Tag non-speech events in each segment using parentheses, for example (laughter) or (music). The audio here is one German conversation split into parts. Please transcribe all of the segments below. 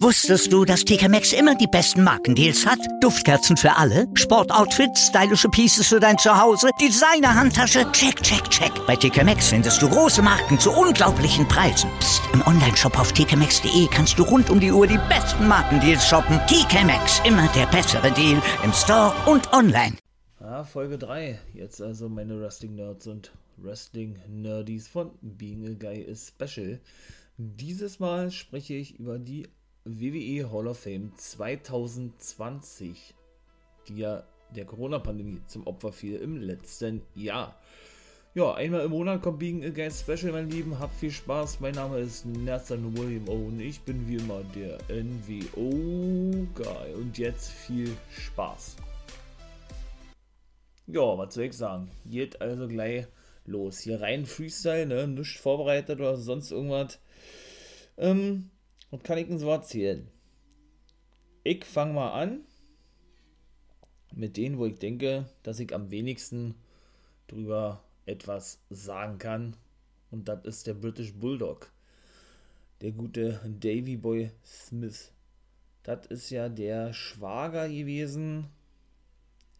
Wusstest du, dass TK Maxx immer die besten Markendeals hat? Duftkerzen für alle, Sportoutfits, stylische Pieces für dein Zuhause, Designer-Handtasche, check, check, check. Bei TK Maxx findest du große Marken zu unglaublichen Preisen. Psst. im Onlineshop auf tkmaxx.de kannst du rund um die Uhr die besten Markendeals shoppen. TK Maxx, immer der bessere Deal im Store und online. Ja, Folge 3. Jetzt also meine Wrestling-Nerds und Wrestling-Nerdies von Being a Guy is Special. Dieses Mal spreche ich über die WWE Hall of Fame 2020, die ja der Corona-Pandemie zum Opfer fiel im letzten Jahr. Ja, einmal im Monat kommt Being a Guy Special, mein Lieben. Habt viel Spaß. Mein Name ist Nathan William O. ich bin wie immer der NWO Guy. Und jetzt viel Spaß. Ja, was soll ich sagen? Geht also gleich los. Hier rein Freestyle, ne? Nicht vorbereitet oder sonst irgendwas. Ähm, was kann ich denn so erzählen? Ich fange mal an mit denen, wo ich denke, dass ich am wenigsten drüber etwas sagen kann. Und das ist der British Bulldog. Der gute Davy Boy Smith. Das ist ja der Schwager gewesen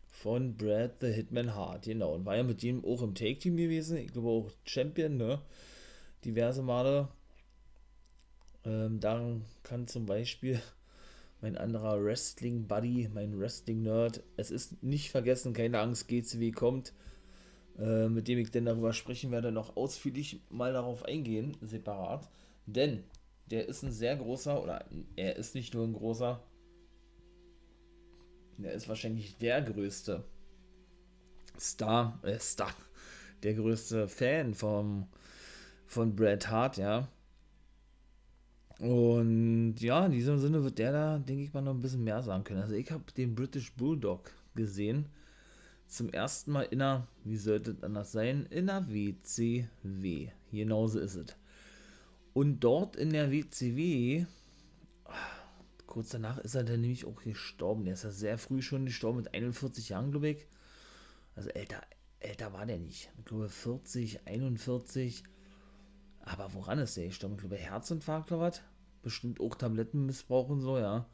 von Brad the Hitman Hart, genau. Und war ja mit ihm auch im Take-Team gewesen. Ich glaube auch Champion, ne? Diverse Male. Ähm, daran kann zum Beispiel (laughs) mein anderer Wrestling-Buddy, mein Wrestling-Nerd, es ist nicht vergessen, keine Angst, GCW kommt, äh, mit dem ich denn darüber sprechen werde, noch ausführlich mal darauf eingehen, separat. Denn der ist ein sehr großer, oder er ist nicht nur ein großer, er ist wahrscheinlich der größte Star, äh, Star, der größte Fan vom, von Bret Hart, ja. Und ja, in diesem Sinne wird der da, denke ich mal, noch ein bisschen mehr sagen können. Also ich habe den British Bulldog gesehen. Zum ersten Mal in einer, wie sollte es anders sein, in der WCW. Genauso ist es. Und dort in der WCW, kurz danach ist er dann nämlich auch gestorben. Der ist ja sehr früh schon gestorben, mit 41 Jahren, glaube ich. Also älter, älter war der nicht. Ich glaube 40, 41. Aber woran ist der gestorben? Ich glaube, Herzinfarkt oder was? Bestimmt auch Tabletten missbrauchen so, ja.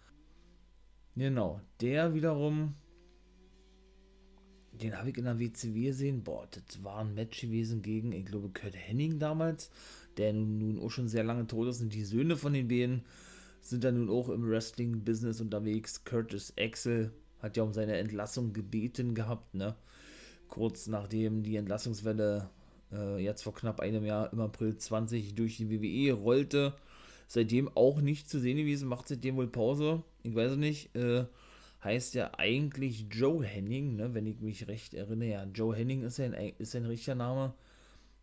Genau. Der wiederum, den habe ich in der WCW gesehen. Boah, das war ein Match gewesen gegen, ich glaube, Kurt Henning damals, der nun, auch schon sehr lange tot ist. Und die Söhne von den beiden sind dann nun auch im Wrestling-Business unterwegs. Curtis Axel hat ja um seine Entlassung gebeten gehabt, ne? Kurz nachdem die Entlassungswelle äh, jetzt vor knapp einem Jahr im April 20 durch die WWE rollte. Seitdem auch nicht zu sehen gewesen, macht seitdem wohl Pause. Ich weiß es nicht. Äh, heißt ja eigentlich Joe Henning, ne, wenn ich mich recht erinnere. Ja, Joe Henning ist sein, ist sein richtiger Name.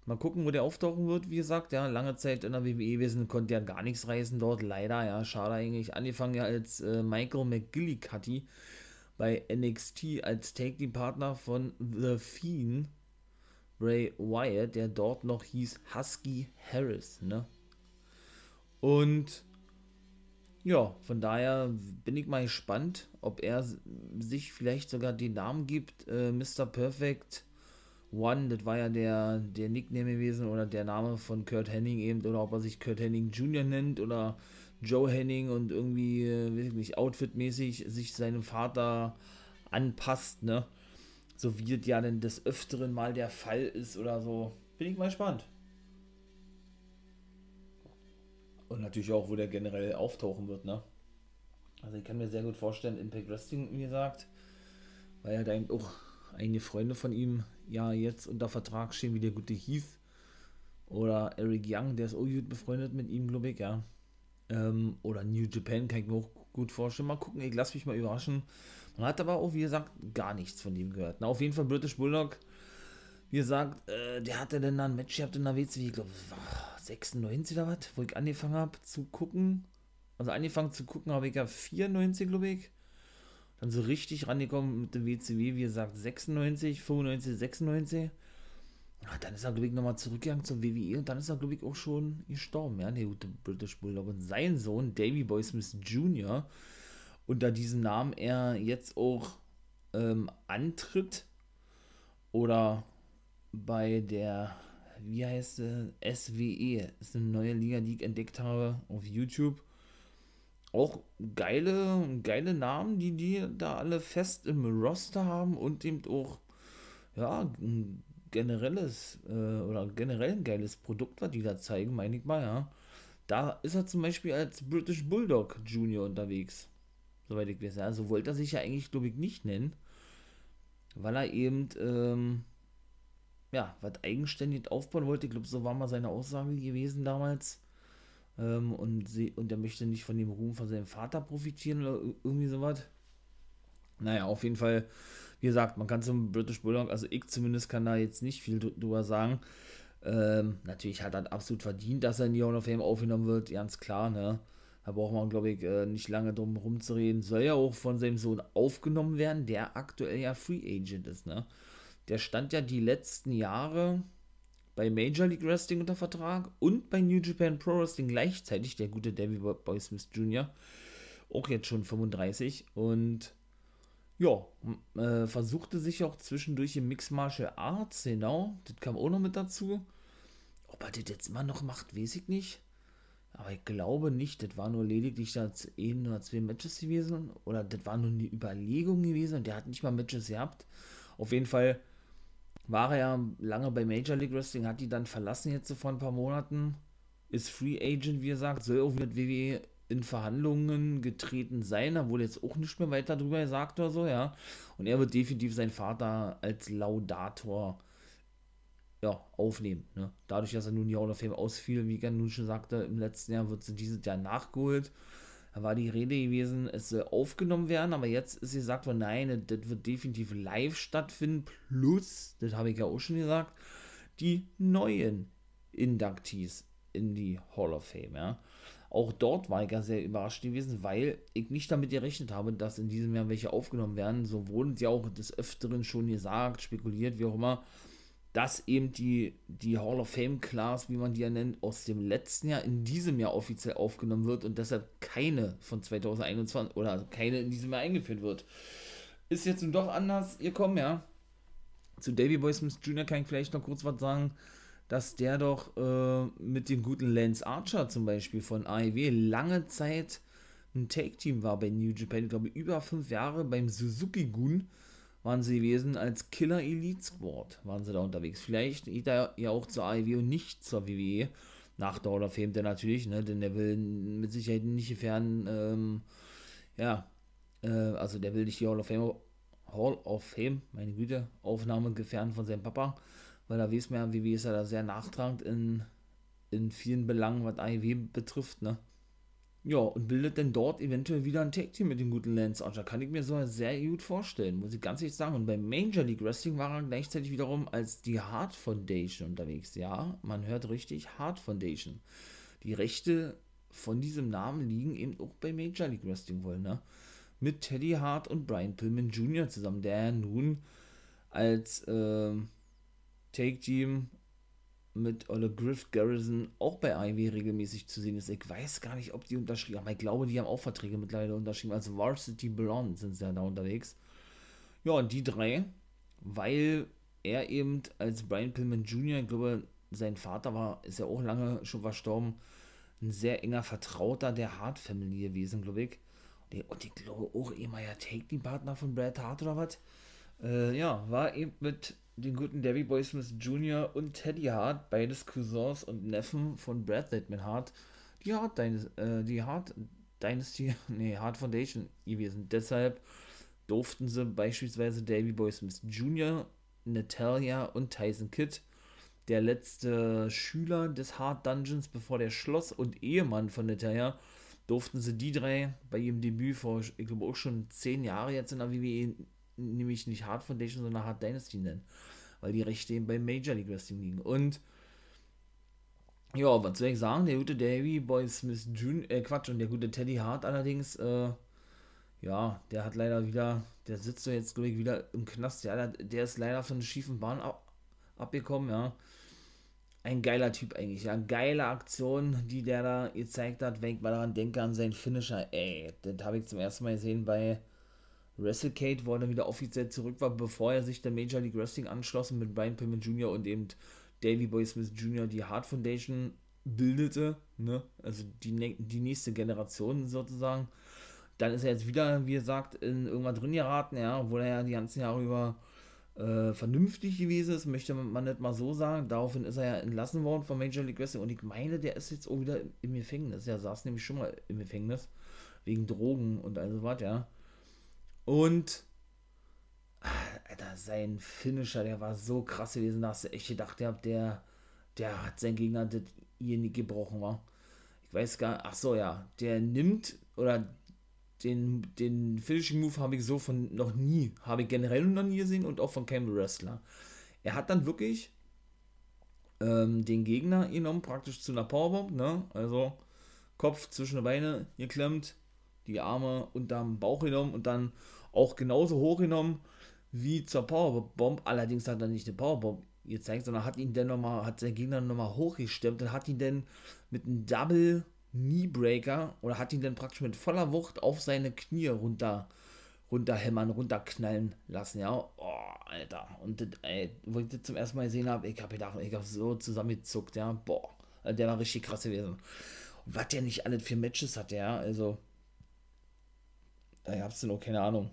Mal gucken, wo der auftauchen wird. Wie gesagt, ja, lange Zeit in der WWE gewesen, konnte ja gar nichts reißen dort. Leider, ja, schade eigentlich. Angefangen ja als äh, Michael McGillicuddy bei NXT als Take-Team-Partner von The Fiend Ray Wyatt, der dort noch hieß Husky Harris, ne? Und ja, von daher bin ich mal gespannt, ob er sich vielleicht sogar den Namen gibt, äh, Mr. Perfect One, das war ja der, der Nickname gewesen oder der Name von Kurt Henning eben, oder ob er sich Kurt Henning Jr. nennt oder Joe Henning und irgendwie, äh, weiß ich nicht, outfitmäßig sich seinem Vater anpasst, ne? So wie es ja denn des Öfteren mal der Fall ist oder so. Bin ich mal gespannt. Und natürlich auch, wo der generell auftauchen wird, ne? Also ich kann mir sehr gut vorstellen, Impact Wrestling, wie gesagt, weil da eben auch einige Freunde von ihm ja jetzt unter Vertrag stehen, wie der gute Heath oder Eric Young, der ist auch gut befreundet mit ihm, glaube ich, ja. Ähm, oder New Japan kann ich mir auch gut vorstellen. Mal gucken, ich lasse mich mal überraschen. Man hat aber auch, wie gesagt, gar nichts von ihm gehört. Na, auf jeden Fall British Bulldog, wie gesagt, äh, der hatte dann ein Match gehabt in der WCW, ich glaube, 96 oder was, wo ich angefangen habe zu gucken. Also angefangen zu gucken habe ich ja 94, glaube ich. Dann so richtig rangekommen mit dem WCW, wie gesagt, 96, 95, 96. Ja, dann ist er, glaube ich, nochmal zurückgegangen zur WWE und dann ist er, glaube ich, auch schon gestorben, ja, der gute British Bulldog. Und sein Sohn, Davy Boy Smith Jr., unter diesem Namen er jetzt auch ähm, antritt oder bei der, wie heißt sie, SWE, ist eine neue Liga, die ich entdeckt habe auf YouTube. auch geile, geile Namen, die die da alle fest im Roster haben und eben auch, ja, ein generelles äh, oder generell ein geiles Produkt, was die da zeigen, meine ich mal, ja. Da ist er zum Beispiel als British Bulldog Junior unterwegs. Soweit ich weiß. Also wollte er sich ja eigentlich, glaube ich, nicht nennen. Weil er eben, ähm, ja, was eigenständig aufbauen wollte. Ich glaube, so war mal seine Aussage gewesen damals. Ähm, und, sie, und er möchte nicht von dem Ruhm von seinem Vater profitieren oder irgendwie sowas. Naja, auf jeden Fall, wie gesagt, man kann zum British Bulldog, also ich zumindest kann da jetzt nicht viel drüber sagen. Ähm, natürlich hat er absolut verdient, dass er in die Hall of Fame aufgenommen wird, ganz klar, ne? Da braucht man, glaube ich, äh, nicht lange drum rumzureden. Soll ja auch von seinem Sohn aufgenommen werden, der aktuell ja Free Agent ist, ne? Der stand ja die letzten Jahre bei Major League Wrestling unter Vertrag und bei New Japan Pro Wrestling gleichzeitig, der gute Davey Boy Smith Jr., auch jetzt schon 35 und ja, äh, versuchte sich auch zwischendurch im Mix Martial Arts, genau, das kam auch noch mit dazu. Ob er das jetzt immer noch macht, weiß ich nicht. Aber ich glaube nicht, das war nur lediglich das ein oder zwei Matches gewesen. Oder das war nur eine Überlegung gewesen und der hat nicht mal Matches gehabt. Auf jeden Fall war er ja lange bei Major League Wrestling, hat die dann verlassen jetzt so vor ein paar Monaten. Ist Free Agent, wie gesagt, soll auch mit WWE in Verhandlungen getreten sein. Da wurde jetzt auch nicht mehr weiter drüber gesagt oder so, ja. Und er wird definitiv seinen Vater als Laudator ja, aufnehmen. Ne? Dadurch, dass er nun die Hall of Fame ausfiel, wie ich nun schon sagte, im letzten Jahr wird sie dieses Jahr nachgeholt. Da war die Rede gewesen, es soll aufgenommen werden, aber jetzt ist gesagt worden, nein, das wird definitiv live stattfinden. Plus, das habe ich ja auch schon gesagt, die neuen Inductees in die Hall of Fame. Ja. Auch dort war ich ja sehr überrascht gewesen, weil ich nicht damit gerechnet habe, dass in diesem Jahr welche aufgenommen werden. So wurden sie auch des Öfteren schon gesagt, spekuliert, wie auch immer, dass eben die, die Hall of Fame Class, wie man die ja nennt, aus dem letzten Jahr in diesem Jahr offiziell aufgenommen wird und deshalb keine von 2021 oder keine in diesem Jahr eingeführt wird. Ist jetzt nun doch anders gekommen, ja. Zu Davy Boy Smith Jr. kann ich vielleicht noch kurz was sagen dass der doch äh, mit dem guten Lance Archer zum Beispiel von AEW lange Zeit ein Take-Team war bei New Japan. Ich glaube, über fünf Jahre beim Suzuki-Gun waren sie gewesen als Killer Elite Squad, waren sie da unterwegs. Vielleicht geht er ja auch zur AEW und nicht zur WWE. Nach der Hall of Fame der natürlich, ne, denn der will mit Sicherheit nicht fern, ähm, ja, äh, also der will nicht die Hall of Fame, Hall of Fame, meine Güte, Aufnahme gefährden von seinem Papa weil da weiß man ja, wie ist er da sehr nachtragend in, in vielen Belangen, was AEW betrifft, ne? Ja, und bildet denn dort eventuell wieder ein Tag-Team mit dem guten Lance Archer. Kann ich mir so sehr gut vorstellen, muss ich ganz ehrlich sagen. Und beim Major League Wrestling war er gleichzeitig wiederum als die Hart Foundation unterwegs. Ja, man hört richtig, Hart Foundation. Die Rechte von diesem Namen liegen eben auch bei Major League Wrestling wohl, ne? Mit Teddy Hart und Brian Pillman Jr. zusammen, der nun als, ähm, Take-Team mit Olle Griff Garrison auch bei IW regelmäßig zu sehen ist. Ich weiß gar nicht, ob die unterschrieben haben, aber ich glaube, die haben auch Verträge mittlerweile unterschrieben. Also Varsity Blonde sind sie ja da unterwegs. Ja, und die drei, weil er eben als Brian Pillman Jr., ich glaube, sein Vater war, ist ja auch lange schon verstorben, ein sehr enger Vertrauter der Hart Family gewesen, glaube ich. Und ich glaube auch ja Take-Team-Partner von Brad Hart oder was. Äh, ja, war eben mit den guten Davy Boy Smith Jr. und Teddy Hart, beides Cousins und Neffen von Brad Littman Hart, die Hart, Dynasty, äh, die Hart Dynasty, (laughs) nee, Hart Foundation gewesen. Deshalb durften sie beispielsweise Davy Boy Smith Jr., Natalia und Tyson Kidd, der letzte Schüler des Hart Dungeons, bevor der schloss und Ehemann von Natalia, durften sie die drei bei ihrem Debüt vor, ich glaube auch schon zehn Jahre jetzt in der WWE nämlich nicht Hard Foundation, sondern Hard Dynasty nennen. Weil die Rechte eben bei Major League Wrestling liegen. Und ja, was soll ich sagen? Der gute Davy Boy Smith Jr., äh, Quatsch, und der gute Teddy Hart allerdings, äh, ja, der hat leider wieder, der sitzt so jetzt, glaube ich, wieder im Knast. Ja, der, der ist leider von einer schiefen Bahn ab, abgekommen, ja. Ein geiler Typ eigentlich, ja. Geile Aktion, die der da gezeigt hat, wenn ich mal daran denke, an seinen Finisher. Ey, das habe ich zum ersten Mal gesehen bei WrestleCade, wo er dann wieder offiziell zurück war, bevor er sich der Major League Wrestling anschloss mit Brian Pillman Jr. und eben Davey Boy Smith Jr., die Hart Foundation bildete, ne? Also die, die nächste Generation sozusagen. Dann ist er jetzt wieder, wie gesagt, in irgendwann drin geraten, ja, obwohl er ja die ganzen Jahre über äh, vernünftig gewesen ist, möchte man nicht mal so sagen. Daraufhin ist er ja entlassen worden von Major League Wrestling und ich meine, der ist jetzt auch wieder im Gefängnis. Er saß nämlich schon mal im Gefängnis wegen Drogen und also was, ja. Und Alter, sein Finisher, der war so krass gewesen, da hast du echt gedacht, der, der, hat sein Gegner das hier nicht gebrochen, war. Ich weiß gar ach so, ja, der nimmt, oder den, den Finishing Move habe ich so von noch nie, habe ich generell noch nie gesehen und auch von keinem Wrestler. Er hat dann wirklich ähm, den Gegner genommen, praktisch zu einer Powerbomb, ne? Also Kopf zwischen die Beine geklemmt, die Arme unterm Bauch genommen und dann auch genauso hoch genommen wie zur Powerbomb. Allerdings hat er nicht eine Powerbomb gezeigt, sondern hat ihn dann nochmal, hat sein Gegner nochmal hochgestemmt und hat ihn dann mit einem Double Kneebreaker oder hat ihn dann praktisch mit voller Wucht auf seine Knie runter runterhämmern, runterknallen lassen, ja. Oh, Alter. Und ey, wo ich das zum ersten Mal gesehen habe, ich habe gedacht, ich habe so zusammengezuckt, ja. Boah, der war richtig krass gewesen. Was der nicht alles für Matches hat, ja, also. Da gab es denn auch keine Ahnung.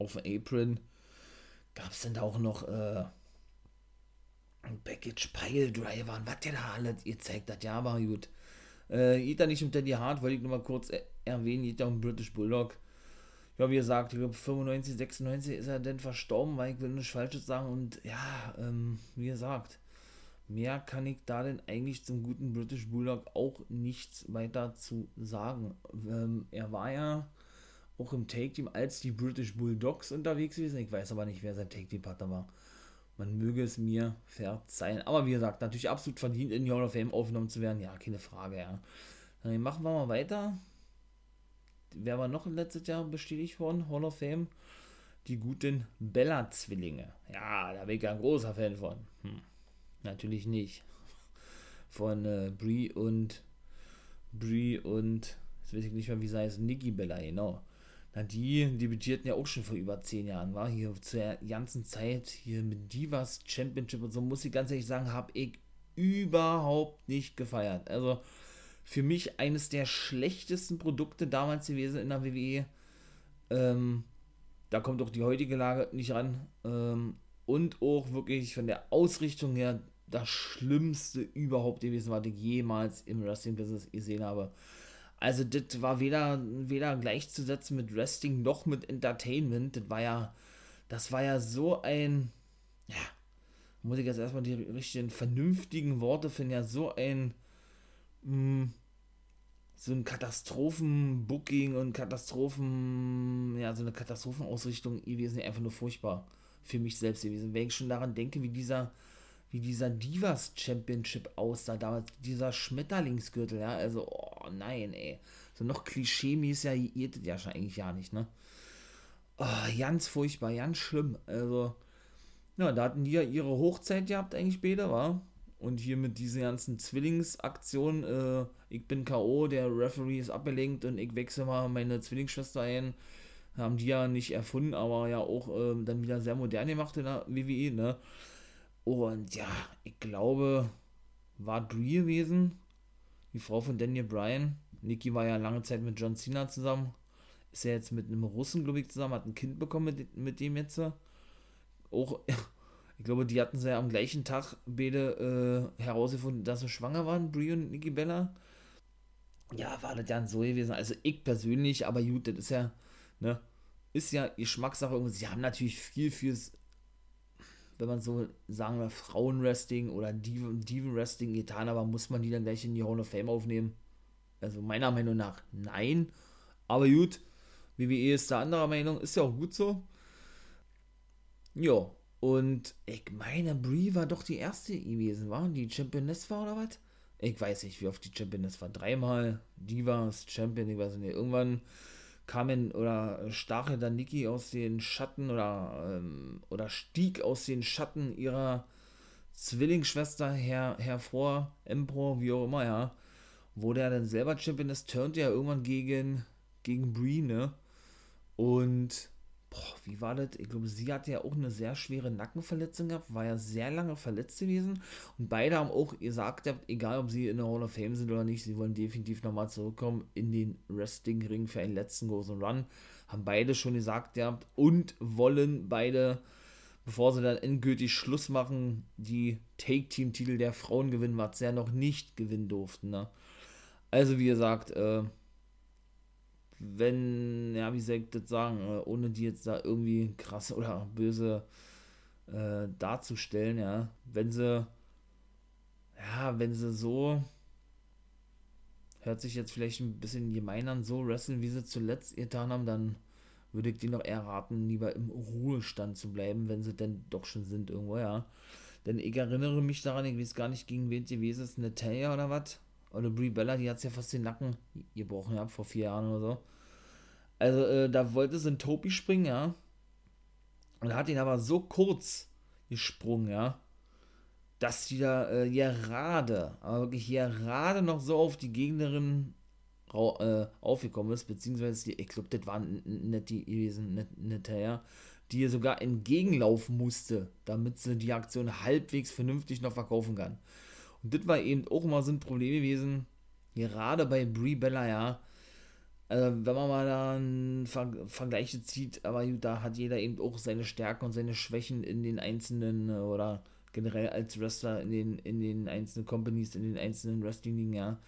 Auf dem Apron gab es denn da auch noch, äh, Package Pile Driver und was der da alles gezeigt hat, ja, aber gut. Äh, geht da nicht um Teddy Hart, wollte ich nur mal kurz erwähnen, geht da um British Bulldog. Ja, wie gesagt, ich glaube 95, 96 ist er denn verstorben, weil ich will nichts Falsches sagen und ja, ähm, wie gesagt, mehr kann ich da denn eigentlich zum guten British Bulldog auch nichts weiter zu sagen. Ähm, er war ja auch im Take-Team als die British Bulldogs unterwegs gewesen. Ich weiß aber nicht, wer sein Take-Team-Partner war. Man möge es mir verzeihen. Aber wie gesagt, natürlich absolut verdient, in die Hall of Fame aufgenommen zu werden. Ja, keine Frage, ja. Dann machen wir mal weiter. Wer war noch letztes Jahr bestätigt worden? Hall of Fame. Die guten Bella-Zwillinge. Ja, da bin ich ein großer Fan von. Hm. Natürlich nicht. Von äh, Brie und Brie und jetzt weiß ich nicht mehr, wie sie heißt, Nikki Bella, genau. Na, die debütierten ja auch schon vor über zehn Jahren, war hier zur ganzen Zeit hier mit Divas Championship und so, muss ich ganz ehrlich sagen, habe ich überhaupt nicht gefeiert. Also für mich eines der schlechtesten Produkte damals gewesen in der WWE. Ähm, da kommt auch die heutige Lage nicht ran. Ähm, und auch wirklich von der Ausrichtung her das Schlimmste überhaupt gewesen, was ich jemals im Wrestling-Business gesehen habe. Also, das war weder, weder gleichzusetzen mit Wrestling noch mit Entertainment. Das war ja, das war ja so ein, ja, muss ich jetzt erstmal die richtigen, vernünftigen Worte finden, ja, so ein, mh, hm, so ein Katastrophenbooking und Katastrophen, ja, so eine Katastrophenausrichtung gewesen, einfach nur furchtbar für mich selbst gewesen. Wenn ich schon daran denke, wie dieser, wie dieser Divas Championship aussah, damals dieser Schmetterlingsgürtel, ja, also, oh nein, ey. So noch klischee-mäßig ja, ihr ja schon eigentlich ja nicht, ne? Oh, ganz furchtbar, ganz schlimm. Also, ja, da hatten die ja ihre Hochzeit gehabt, eigentlich später, war. Und hier mit dieser ganzen Zwillingsaktion, äh, ich bin K.O., der Referee ist abgelenkt und ich wechsle mal meine Zwillingsschwester ein. Haben die ja nicht erfunden, aber ja auch äh, dann wieder sehr modern gemacht in der WWE, ne? Und ja, ich glaube, war Brie gewesen, die Frau von Daniel Bryan. Nikki war ja lange Zeit mit John Cena zusammen. Ist ja jetzt mit einem Russen, glaube ich, zusammen, hat ein Kind bekommen mit, mit dem jetzt. Auch, (laughs) ich glaube, die hatten sie ja am gleichen Tag beide äh, herausgefunden, dass sie schwanger waren, Brie und Nikki Bella. Ja, war das ja so gewesen. Also ich persönlich, aber gut, das ist ja, ne, ist ja Geschmackssache. Sie haben natürlich viel fürs wenn man so sagen will, Frauenwrestling oder Diven-Wrestling getan, aber muss man die dann gleich in die Hall of Fame aufnehmen? Also meiner Meinung nach nein. Aber gut, WWE ist da anderer Meinung, ist ja auch gut so. Ja, und ich meine, Brie war doch die erste gewesen, war? Die Championess war oder was? Ich weiß nicht, wie oft die Championess war. Dreimal Divas, Champion, ich weiß nicht. Irgendwann kamen oder stach dann Niki aus den Schatten oder, ähm, oder stieg aus den Schatten ihrer Zwillingsschwester her, hervor, Empro, wie auch immer, ja. Wo der dann selber Champion ist, turnt er irgendwann gegen, gegen Brie, ne? Und boah, wie war das? Ich glaube, sie hatte ja auch eine sehr schwere Nackenverletzung gehabt, war ja sehr lange verletzt gewesen. Und beide haben auch gesagt, egal ob sie in der Hall of Fame sind oder nicht, sie wollen definitiv nochmal zurückkommen in den Wrestling-Ring für einen letzten großen Run. Haben beide schon gesagt gehabt und wollen beide, bevor sie dann endgültig Schluss machen, die Take-Team-Titel der Frauen gewinnen, was sie ja noch nicht gewinnen durften. Ne? Also, wie gesagt, äh, wenn, ja, wie soll ich das sagen, äh, ohne die jetzt da irgendwie krass (laughs) oder böse äh, darzustellen, ja, wenn sie, ja, wenn sie so, hört sich jetzt vielleicht ein bisschen gemein an, so wresteln, wie sie zuletzt getan haben, dann würde ich dir noch eher raten, lieber im Ruhestand zu bleiben, wenn sie denn doch schon sind irgendwo, ja. Denn ich erinnere mich daran, ich weiß gar nicht, gegen wen gewesen ist, Natalia oder was? Oder Brie Bella, die hat ja fast den Nacken gebrochen, ja, vor vier Jahren oder so. Also, äh, da wollte sie in Topi springen, ja. Und hat ihn aber so kurz gesprungen, ja. Dass die da äh, gerade, aber wirklich gerade noch so auf die Gegnerin äh, aufgekommen ist, beziehungsweise die, ich glaube, das war nicht die gewesen, nicht, nicht ja, die ihr sogar entgegenlaufen musste, damit sie die Aktion halbwegs vernünftig noch verkaufen kann. Und das war eben auch immer so ein Problem gewesen, gerade bei Brie Bella, ja. Also, wenn man mal da Ver Vergleiche zieht, aber gut, da hat jeder eben auch seine Stärken und seine Schwächen in den einzelnen äh, oder generell als Wrestler in den, in den einzelnen Companies, in den einzelnen Wrestling-Ligen, ja.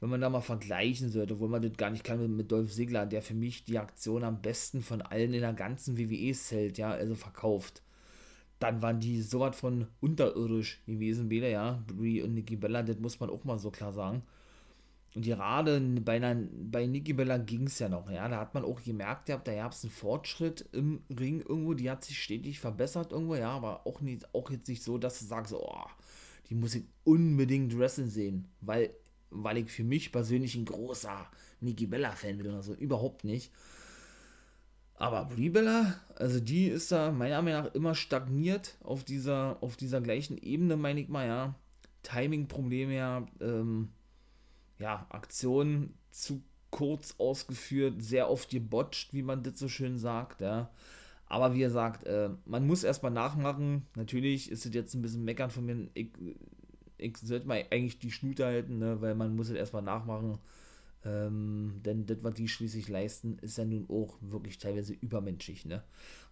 Wenn man da mal vergleichen sollte, obwohl man das gar nicht kann mit, mit Dolph Ziggler, der für mich die Aktion am besten von allen in der ganzen WWE-Zelt, ja, also verkauft dann waren die so was von unterirdisch gewesen, weder, ja, Brie und Nikki Bella, das muss man auch mal so klar sagen. Und gerade bei, bei Nikki Bella ging es ja noch, ja, da hat man auch gemerkt, da gab es einen Fortschritt im Ring irgendwo, die hat sich stetig verbessert irgendwo, ja, aber auch, nicht, auch jetzt nicht so, dass du sagst, oh, die muss ich unbedingt wresteln sehen, weil, weil ich für mich persönlich ein großer Nikki Bella-Fan bin oder so, überhaupt nicht. Aber Brie Bella, also die ist da meiner Meinung nach immer stagniert auf dieser, auf dieser gleichen Ebene, meine ich mal, ja. Timing-Probleme, ja, ähm, ja, Aktionen zu kurz ausgeführt, sehr oft gebotcht, wie man das so schön sagt, ja. Aber wie er sagt, äh, man muss erstmal nachmachen. Natürlich ist es jetzt ein bisschen meckern von mir. Ich, ich sollte mal eigentlich die Schnute halten, ne, weil man muss es erstmal nachmachen. Ähm, denn das, was die schließlich leisten, ist ja nun auch wirklich teilweise übermenschlich, ne?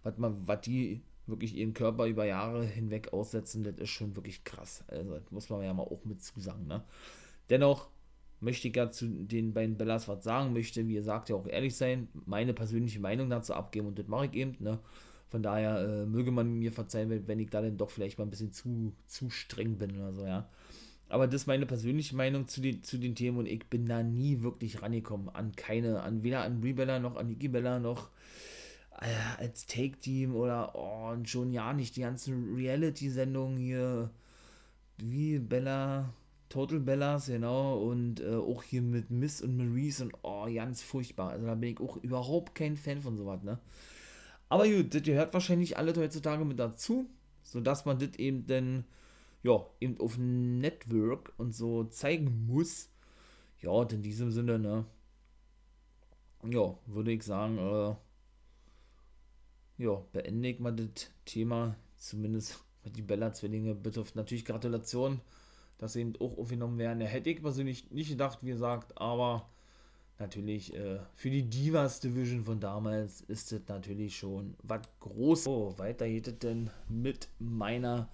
Was, die wirklich ihren Körper über Jahre hinweg aussetzen, das ist schon wirklich krass. Also, das muss man ja mal auch mit zusagen, ne? Dennoch möchte ich ja zu den beiden Bellas was sagen, möchte, wie ihr sagt, ja auch ehrlich sein, meine persönliche Meinung dazu abgeben und das mache ich eben, ne? Von daher äh, möge man mir verzeihen, wenn ich da dann doch vielleicht mal ein bisschen zu, zu streng bin oder so, ja. Aber das ist meine persönliche Meinung zu den, zu den Themen und ich bin da nie wirklich rangekommen an keine, an weder an Brie Bella noch an Nikki Bella noch äh, als Take-Team oder oh, und schon ja nicht die ganzen Reality-Sendungen hier wie Bella, Total Bellas, genau, und äh, auch hier mit Miss und Maurice und oh, ganz furchtbar. Also da bin ich auch überhaupt kein Fan von sowas, ne? Aber gut, das gehört wahrscheinlich alle heutzutage mit dazu, sodass man das eben dann ja, eben auf Network und so zeigen muss. Ja, und in diesem Sinne, ne, ja, würde ich sagen, äh, ja, beende ich mal das Thema, zumindest was die Bella-Zwillinge betrifft. Natürlich Gratulation, dass sie eben auch aufgenommen werden. Ja, hätte ich persönlich nicht gedacht, wie gesagt, aber natürlich äh, für die Divas Division von damals ist das natürlich schon was Großes. So, weiter geht es denn mit meiner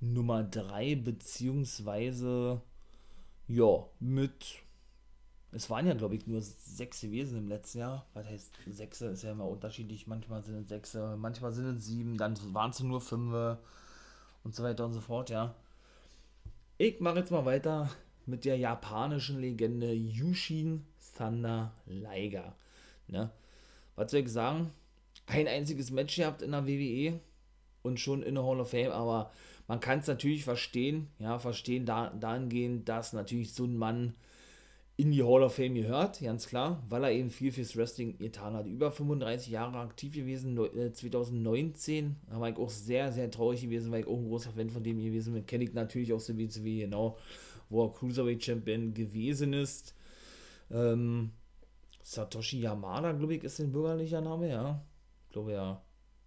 Nummer 3, beziehungsweise ja, mit. Es waren ja, glaube ich, nur sechs gewesen im letzten Jahr. Was heißt sechs? Ist ja immer unterschiedlich. Manchmal sind es sechs, manchmal sind es sieben, dann waren es nur fünf und so weiter und so fort, ja. Ich mache jetzt mal weiter mit der japanischen Legende Yushin Thunder Liger. Ne? Was soll ich sagen? Ein einziges Match gehabt in der WWE und schon in der Hall of Fame, aber man kann es natürlich verstehen, ja, verstehen da, dahingehend, dass natürlich so ein Mann in die Hall of Fame gehört, ganz klar, weil er eben viel fürs Wrestling getan hat. Über 35 Jahre aktiv gewesen, 2019, äh, da war ich auch sehr, sehr traurig gewesen, weil ich auch ein großer Fan von dem gewesen bin. Kenne ich natürlich auch so wie WCW, genau, wo er Cruiserweight Champion gewesen ist. Ähm, Satoshi Yamada, glaube ich, ist ein bürgerlicher Name, ja. Ich glaube ja,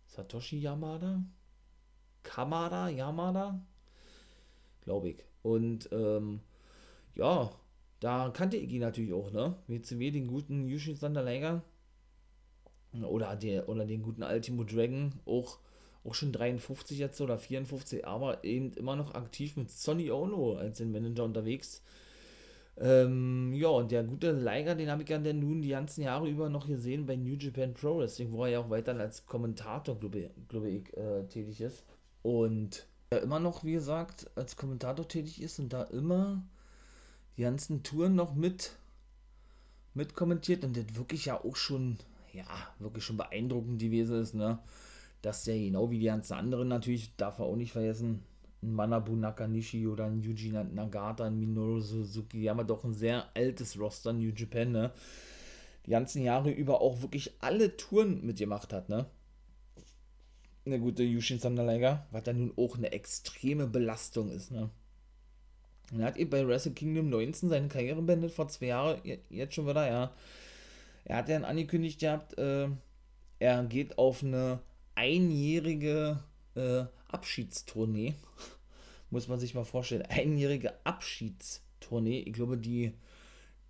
Satoshi Yamada? Kamada? Yamada? Glaube ich. Und ähm, ja, da kannte ich ihn natürlich auch, ne? WCW, den guten Yushin Sandaleiger. Oder, der, oder den guten Ultimo Dragon, auch, auch schon 53 jetzt oder 54, aber eben immer noch aktiv mit Sonny Ono als den Manager unterwegs. Ähm, ja, und der gute Liger, den habe ich ja dann nun die ganzen Jahre über noch gesehen bei New Japan Pro Wrestling, wo er ja auch weiter als Kommentator, glaube ich, äh, tätig ist. Und er immer noch, wie gesagt, als Kommentator tätig ist und da immer die ganzen Touren noch mit, mit kommentiert und das wirklich ja auch schon, ja, wirklich schon beeindruckend gewesen ist, ne? Dass der genau wie die ganzen anderen natürlich, darf er auch nicht vergessen, ein Manabu Nakanishi oder ein Yuji Nagata, ein Minoru Suzuki, die haben ja doch ein sehr altes Roster New Japan, ne? Die ganzen Jahre über auch wirklich alle Touren mitgemacht hat, ne? Eine gute Yushin Sandaleiga, was dann nun auch eine extreme Belastung ist, ne? Er hat eben bei Wrestle Kingdom 19 seine Karriere beendet, vor zwei Jahren, jetzt schon wieder, ja. Er hat ja angekündigt gehabt, äh, er geht auf eine einjährige äh, Abschiedstournee. (laughs) Muss man sich mal vorstellen. Einjährige Abschiedstournee. Ich glaube, die,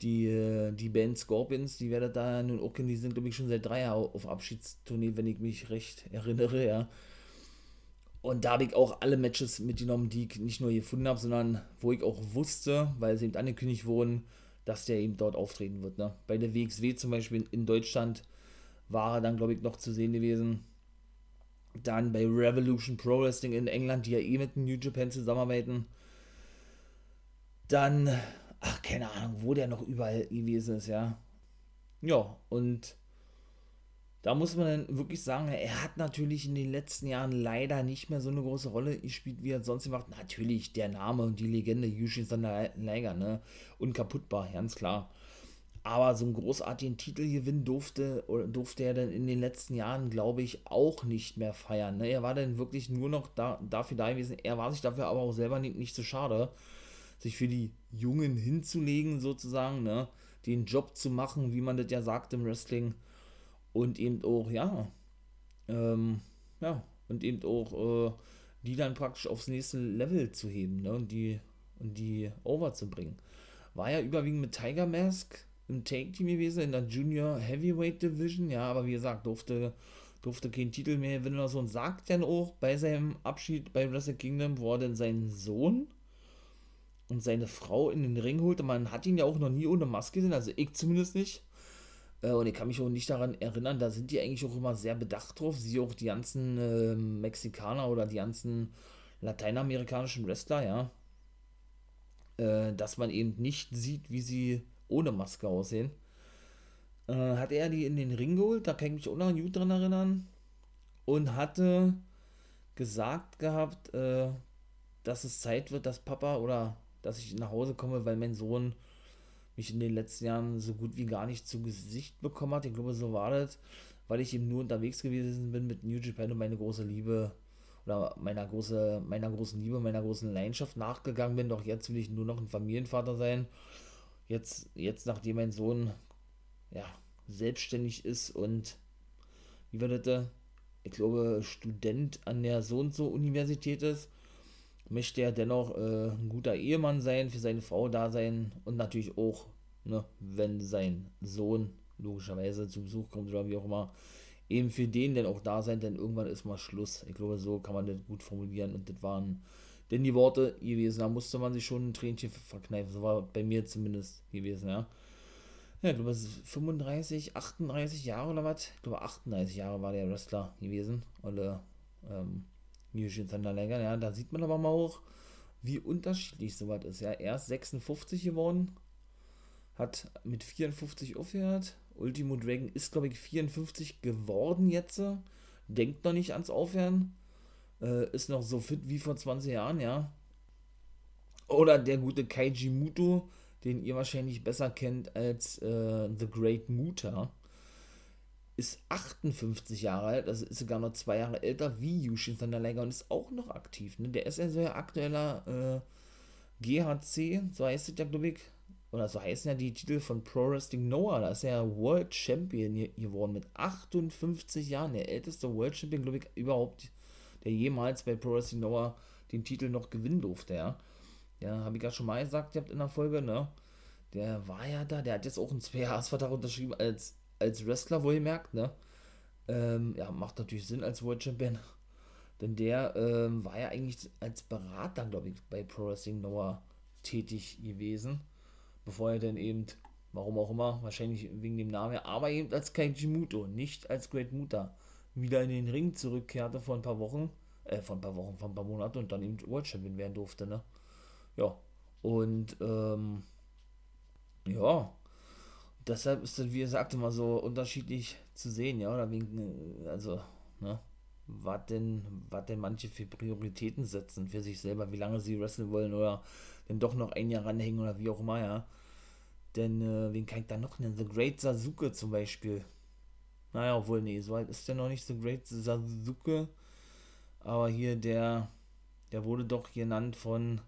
die, äh, die Band Scorpions, die werdet da nun auch kennen, die sind, glaube ich, schon seit drei Jahren auf Abschiedstournee, wenn ich mich recht erinnere, ja. Und da habe ich auch alle Matches mitgenommen, die ich nicht nur gefunden habe, sondern wo ich auch wusste, weil sie eben angekündigt wurden, dass der eben dort auftreten wird. Ne? Bei der WXW zum Beispiel in Deutschland war er dann, glaube ich, noch zu sehen gewesen. Dann bei Revolution Pro Wrestling in England, die ja eh mit New Japan zusammenarbeiten. Dann, ach, keine Ahnung, wo der noch überall gewesen ist, ja. Ja, und da muss man dann wirklich sagen, er hat natürlich in den letzten Jahren leider nicht mehr so eine große Rolle gespielt, wie er sonst gemacht Natürlich der Name und die Legende Yushin Sandaleiger, ne? Unkaputtbar, ganz klar. Aber so einen großartigen Titelgewinn durfte, durfte er dann in den letzten Jahren, glaube ich, auch nicht mehr feiern. Ne? Er war dann wirklich nur noch da, dafür da gewesen. Er war sich dafür aber auch selber nicht, nicht so schade, sich für die Jungen hinzulegen, sozusagen, ne? den Job zu machen, wie man das ja sagt im Wrestling und eben auch, ja, ähm, ja, und eben auch äh, die dann praktisch aufs nächste Level zu heben, ne, und die, und die over zu bringen. War ja überwiegend mit Tiger Mask im Take-Team gewesen, in der Junior Heavyweight Division, ja, aber wie gesagt, durfte, durfte keinen Titel mehr gewinnen oder so und sagt dann auch bei seinem Abschied bei Wrestle Kingdom, wo er denn seinen Sohn und seine Frau in den Ring holte. Man hat ihn ja auch noch nie ohne Maske gesehen, also ich zumindest nicht. Äh, und ich kann mich auch nicht daran erinnern, da sind die eigentlich auch immer sehr bedacht drauf. Sie auch die ganzen äh, Mexikaner oder die ganzen lateinamerikanischen Wrestler, ja. Äh, dass man eben nicht sieht, wie sie ohne Maske aussehen. Äh, hat er die in den Ring geholt, da kann ich mich auch noch gut dran erinnern. Und hatte gesagt gehabt, äh, dass es Zeit wird, dass Papa oder dass ich nach Hause komme, weil mein Sohn mich in den letzten Jahren so gut wie gar nicht zu Gesicht bekommen hat. Ich glaube, so war das, weil ich eben nur unterwegs gewesen bin mit New Japan und meine große Liebe oder meiner, große, meiner großen Liebe, meiner großen Leidenschaft nachgegangen bin. Doch jetzt will ich nur noch ein Familienvater sein. Jetzt, jetzt nachdem mein Sohn ja, selbstständig ist und wie war das? Ich glaube, Student an der so und so Universität ist, möchte er dennoch äh, ein guter Ehemann sein, für seine Frau da sein und natürlich auch, ne, wenn sein Sohn logischerweise zu Besuch kommt oder wie auch immer, eben für den denn auch da sein, denn irgendwann ist mal Schluss. Ich glaube, so kann man das gut formulieren und das waren denn die Worte gewesen. Da musste man sich schon ein Tränchen verkneifen. So war bei mir zumindest gewesen, ja. Ja, ich glaube, es ist 35, 38 Jahre oder was? Ich glaube, 38 Jahre war der Wrestler gewesen. Oder, ähm, Yushin Sandalenga, ja, da sieht man aber mal auch, wie unterschiedlich sowas ist. Ja, er ist 56 geworden, hat mit 54 aufgehört. Ultimo Dragon ist, glaube ich, 54 geworden jetzt. Denkt noch nicht ans Aufhören. Äh, ist noch so fit wie vor 20 Jahren, ja. Oder der gute Kaiji Muto, den ihr wahrscheinlich besser kennt als äh, The Great Muta ist 58 Jahre alt, also ist sogar noch zwei Jahre älter wie Yushin Thunderliger und ist auch noch aktiv. Ne? Der ist ja sehr aktueller äh, GHC, so heißt es ja, glaube ich, oder so heißen ja die Titel von Pro Wrestling Noah, da ist er ja World Champion geworden mit 58 Jahren, der älteste World Champion, glaube ich, überhaupt, der jemals bei Pro Wrestling Noah den Titel noch gewinnen durfte, ja. Ja, habe ich ja schon mal gesagt, ihr habt in der Folge, ne? Der war ja da, der hat jetzt auch einen 2-Jahres-Vertrag unterschrieben als, als Wrestler, wo ihr merkt, ne? Ähm, ja, macht natürlich Sinn als World Champion. (laughs) Denn der ähm, war ja eigentlich als Berater, glaube ich, bei Pro Wrestling Noah tätig gewesen bevor er dann eben, warum auch immer, wahrscheinlich wegen dem Namen, aber eben als Kaiji Muto, nicht als Great Muta, wieder in den Ring zurückkehrte vor ein paar Wochen, äh, vor ein paar Wochen, vor ein paar Monaten und dann eben World Champion werden durfte, ne? Ja, und, ähm, ja, deshalb ist das, wie gesagt, immer so unterschiedlich zu sehen, ja, oder wegen, also, ne? was denn, was denn manche für Prioritäten setzen für sich selber, wie lange sie wresteln wollen oder denn doch noch ein Jahr ranhängen oder wie auch immer, ja. Denn, äh, wen kann ich da noch nennen? The Great Sasuke zum Beispiel. Naja, obwohl, nee, so alt ist der noch nicht, The Great Sasuke. Aber hier der, der wurde doch genannt von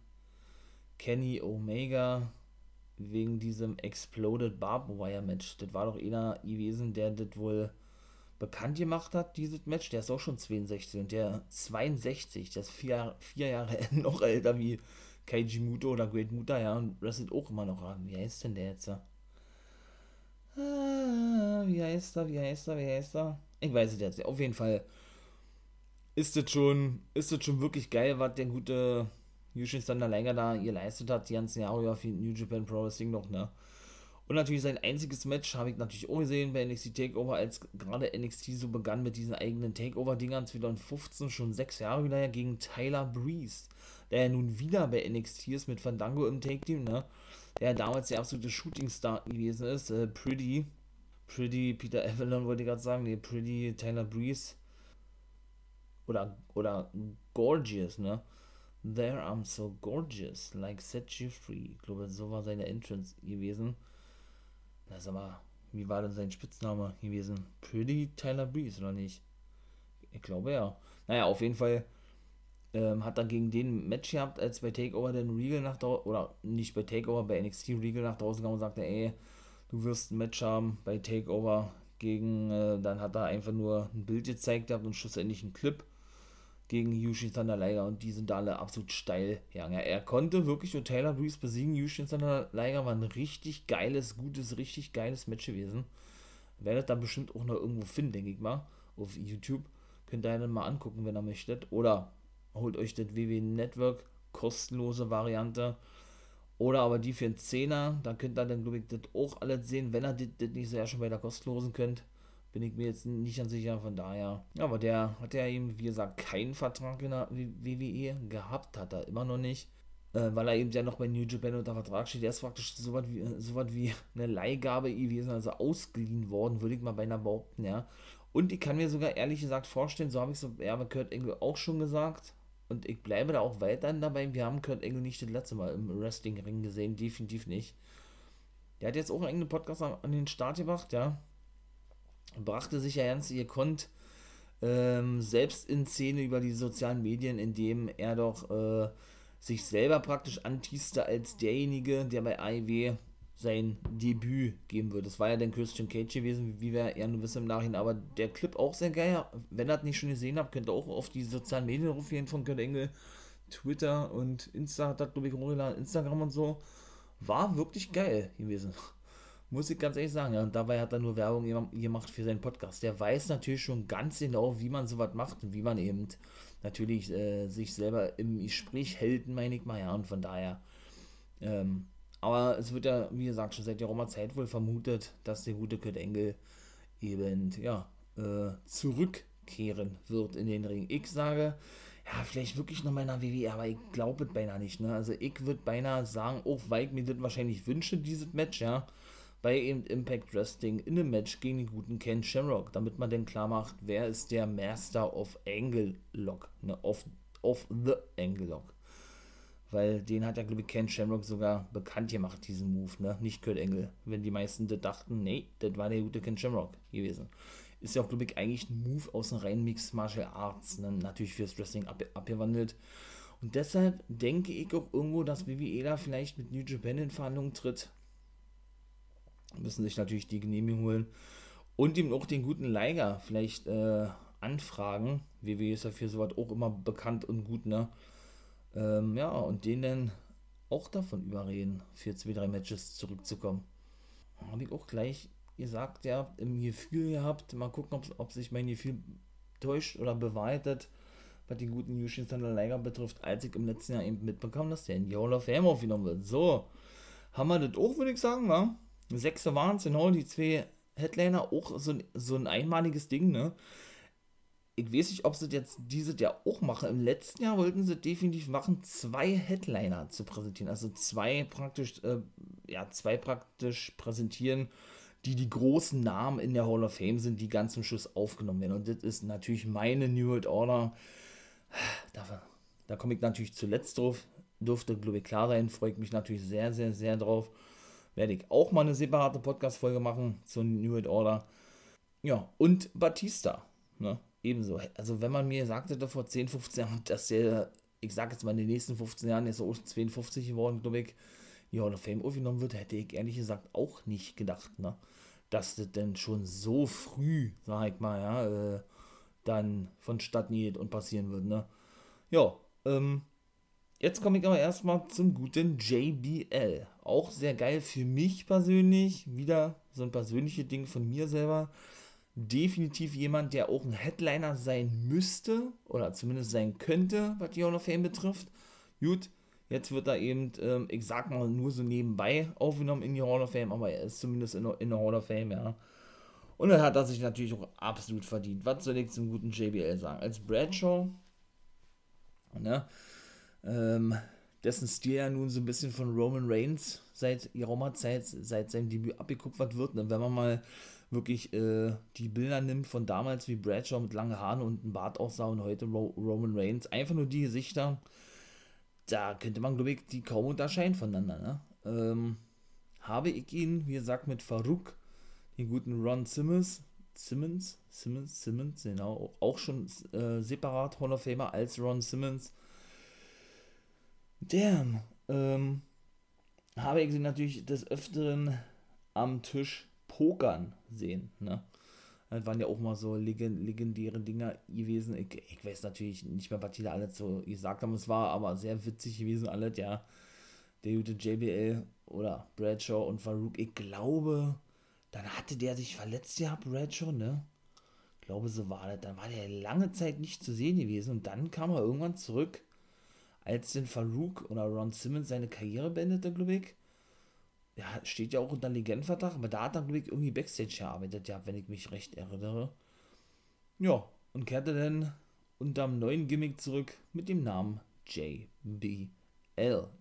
Kenny Omega wegen diesem Exploded Barbed Wire Match. Das war doch einer gewesen, der das wohl bekannt gemacht hat, dieses Match. Der ist auch schon 62 und der 62, das ist vier, vier Jahre (laughs) noch älter wie Keiji Muto oder Great Muta, ja, und wrestelt auch immer noch an. Wie heißt denn der jetzt? Ah, wie heißt er, wie heißt er, wie heißt er? Ich weiß es jetzt. Auf jeden Fall ist das schon, ist das schon wirklich geil, was der gute Yushin Thunder Liger da geleistet hat, die ganzen Jahre ja für New Japan Pro Wrestling noch, ne? Und natürlich sein einziges Match habe ich natürlich auch gesehen bei NXT Takeover, als gerade NXT so begann mit diesen eigenen Takeover-Dingern 2015, schon sechs Jahre wieder gegen Tyler Breeze der ja nun wieder bei NXT ist mit Fandango im Take-Team, ne? Der damals der absolute Shooting-Star gewesen ist. Äh, Pretty, Pretty Peter Avalon wollte ich gerade sagen, nee, Pretty Tyler Breeze. Oder, oder Gorgeous, ne? There I'm so gorgeous, like set you free. Ich glaube, so war seine Entrance gewesen. Na, sag mal, wie war denn sein Spitzname gewesen? Pretty Tyler Breeze, oder nicht? Ich glaube ja. Naja, auf jeden Fall ähm, hat dann gegen den Match gehabt, als bei Takeover den Regal nach draußen, oder nicht bei Takeover, bei NXT Regal nach draußen kam und sagte, ey, du wirst ein Match haben bei Takeover gegen, äh, dann hat er einfach nur ein Bild gezeigt gehabt und schlussendlich einen Clip gegen Yushin Thunder Liger und die sind da alle absolut steil. Ja, er konnte wirklich nur Taylor Breeze besiegen. Yushin Thunder Liger war ein richtig geiles, gutes, richtig geiles Match gewesen. Werdet dann bestimmt auch noch irgendwo finden, denke ich mal, auf YouTube. Könnt ihr dann mal angucken, wenn ihr möchtet. Oder holt euch das WW Network, kostenlose Variante. Oder aber die für einen Zehner, da könnt ihr dann, glaube ich, das auch alles sehen, wenn ihr das, das nicht so ja schon bei der kostenlosen könnt. Bin ich mir jetzt nicht ganz sicher, von daher. Aber der hat ja eben, wie gesagt, keinen Vertrag in der WWE gehabt, hat er immer noch nicht. Äh, weil er eben ja noch bei New Japan unter Vertrag steht. Der ist praktisch so was wie, so was wie eine Leihgabe gewesen, also ausgeliehen worden, würde ich mal beinahe behaupten, ja. Und ich kann mir sogar ehrlich gesagt vorstellen, so habe ich es ja, bei Kurt Engel auch schon gesagt, und ich bleibe da auch weiterhin dabei. Wir haben Kurt Engel nicht das letzte Mal im Wrestling-Ring gesehen, definitiv nicht. Der hat jetzt auch einen eigenen Podcast an, den Start gebracht, ja. Brachte sich ja ganz ihr Kont ähm, selbst in Szene über die sozialen Medien, indem er doch äh, sich selber praktisch antießte als derjenige, der bei AEW sein Debüt geben wird. Das war ja dann Christian Cage gewesen, wie wir ja nur wissen im Nachhinein. Aber der Clip auch sehr geil. Wenn ihr das nicht schon gesehen habt, könnt ihr auch auf die sozialen Medien rufen von Kurt Engel. Twitter und Insta hat das, glaube ich, hochgeladen. Instagram und so. War wirklich geil gewesen. Muss ich ganz ehrlich sagen. Ja, und dabei hat er nur Werbung gemacht für seinen Podcast. Der weiß natürlich schon ganz genau, wie man sowas macht und wie man eben natürlich äh, sich selber im Gespräch hält, meine ich mal. Ja, und von daher. Ähm, aber es wird ja, wie gesagt, schon seit geraumer Zeit wohl vermutet, dass der gute Kurt Engel eben, ja, äh, zurückkehren wird in den Ring. Ich sage, ja, vielleicht wirklich noch meiner WWE, aber ich glaube es beinahe nicht, ne? Also ich würde beinahe sagen, auch weil ich mir das wahrscheinlich wünsche, dieses Match, ja, bei Impact Wrestling in einem Match gegen den guten Ken Shamrock, damit man dann klar macht, wer ist der Master of Angle Lock, ne, of, of the Angle Lock weil den hat ja, glaube ich, Ken Shamrock sogar bekannt gemacht, diesen Move, ne? Nicht Kurt Engel. Wenn die meisten da dachten, nee, das war der gute Ken Shamrock gewesen. Ist ja auch, glaube ich, eigentlich ein Move aus dem reinen Mix Martial Arts, ne? natürlich fürs Wrestling ab, abgewandelt. Und deshalb denke ich auch irgendwo, dass WWE da vielleicht mit New Japan in Verhandlungen tritt. Müssen sich natürlich die Genehmigung holen und ihm auch den guten Leiger vielleicht äh, anfragen. WWE ist ja für sowas auch immer bekannt und gut, ne? Ähm, ja, und den dann auch davon überreden, für zwei, drei Matches zurückzukommen. Habe ich auch gleich gesagt, ja, im Gefühl gehabt. Mal gucken, ob, ob sich mein Gefühl täuscht oder bewahrheitet, was den guten Yushin Liger betrifft, als ich im letzten Jahr eben mitbekommen, dass der in die Hall of Fame aufgenommen wird. So, haben wir das auch, würde ich sagen, wa? Sechste waren es, genau, die zwei Headliner, auch so ein, so ein einmaliges Ding, ne? Ich weiß nicht, ob sie jetzt dieses Jahr auch machen. Im letzten Jahr wollten sie definitiv machen, zwei Headliner zu präsentieren. Also zwei praktisch, äh, ja, zwei praktisch präsentieren, die die großen Namen in der Hall of Fame sind, die ganz zum Schluss aufgenommen werden. Und das ist natürlich meine New World Order. Da, da komme ich natürlich zuletzt drauf. Durfte, glaube ich, klar sein. Freue ich mich natürlich sehr, sehr, sehr drauf. Werde ich auch mal eine separate Podcast-Folge machen zur New World Order. Ja, und Batista. Ne? Ebenso. Also, wenn man mir sagte, da vor 10, 15 Jahren, dass der, ich sage jetzt mal in den nächsten 15 Jahren, ist er auch 52 geworden, glaube ich, die Hall of Fame aufgenommen wird, hätte ich ehrlich gesagt auch nicht gedacht, ne? Dass das denn schon so früh, sag ich mal, ja, äh, dann vonstatten geht und passieren wird, ne? Ja, ähm, jetzt komme ich aber erstmal zum guten JBL. Auch sehr geil für mich persönlich, wieder so ein persönliches Ding von mir selber. Definitiv jemand, der auch ein Headliner sein müsste, oder zumindest sein könnte, was die Hall of Fame betrifft. Gut, Jetzt wird er eben, ähm, ich sag mal, nur so nebenbei aufgenommen in die Hall of Fame, aber er ist zumindest in, in der Hall of Fame, ja. Und dann hat er sich natürlich auch absolut verdient. Was soll ich zum guten JBL sagen? Als Bradshaw, ne, ähm, dessen Stil ja nun so ein bisschen von Roman Reigns seit geraumer Zeit, seit seinem Debüt abgekupfert wird. Ne? Wenn man mal wirklich äh, die Bilder nimmt von damals, wie Bradshaw mit langen Haaren und einem Bart aussah und heute Ro Roman Reigns, einfach nur die Gesichter da könnte man, glaube ich, die kaum unterscheiden voneinander. Ne? Ähm, habe ich ihn, wie gesagt, mit Farouk, den guten Ron Simmons, Simmons, Simmons, Simmons, genau, auch schon äh, separat Hall of Famer als Ron Simmons. Damn, ähm, habe ich sie natürlich des Öfteren am Tisch pokern sehen, ne? Das waren ja auch mal so legendäre Dinger gewesen. Ich, ich weiß natürlich nicht mehr, was die da alles so gesagt haben. Es war aber sehr witzig gewesen, alles, ja. Der gute JBL oder Bradshaw und Farouk. Ich glaube, dann hatte der sich verletzt gehabt, Bradshaw, ne? Ich glaube, so war das. Dann war der lange Zeit nicht zu sehen gewesen und dann kam er irgendwann zurück, als den Farouk oder Ron Simmons seine Karriere beendete, glaube ich ja, steht ja auch unter Legendenvertrag, aber da hat er, glaube ich, irgendwie Backstage gearbeitet, ja, wenn ich mich recht erinnere. Ja, und kehrte dann unterm neuen Gimmick zurück mit dem Namen JBL,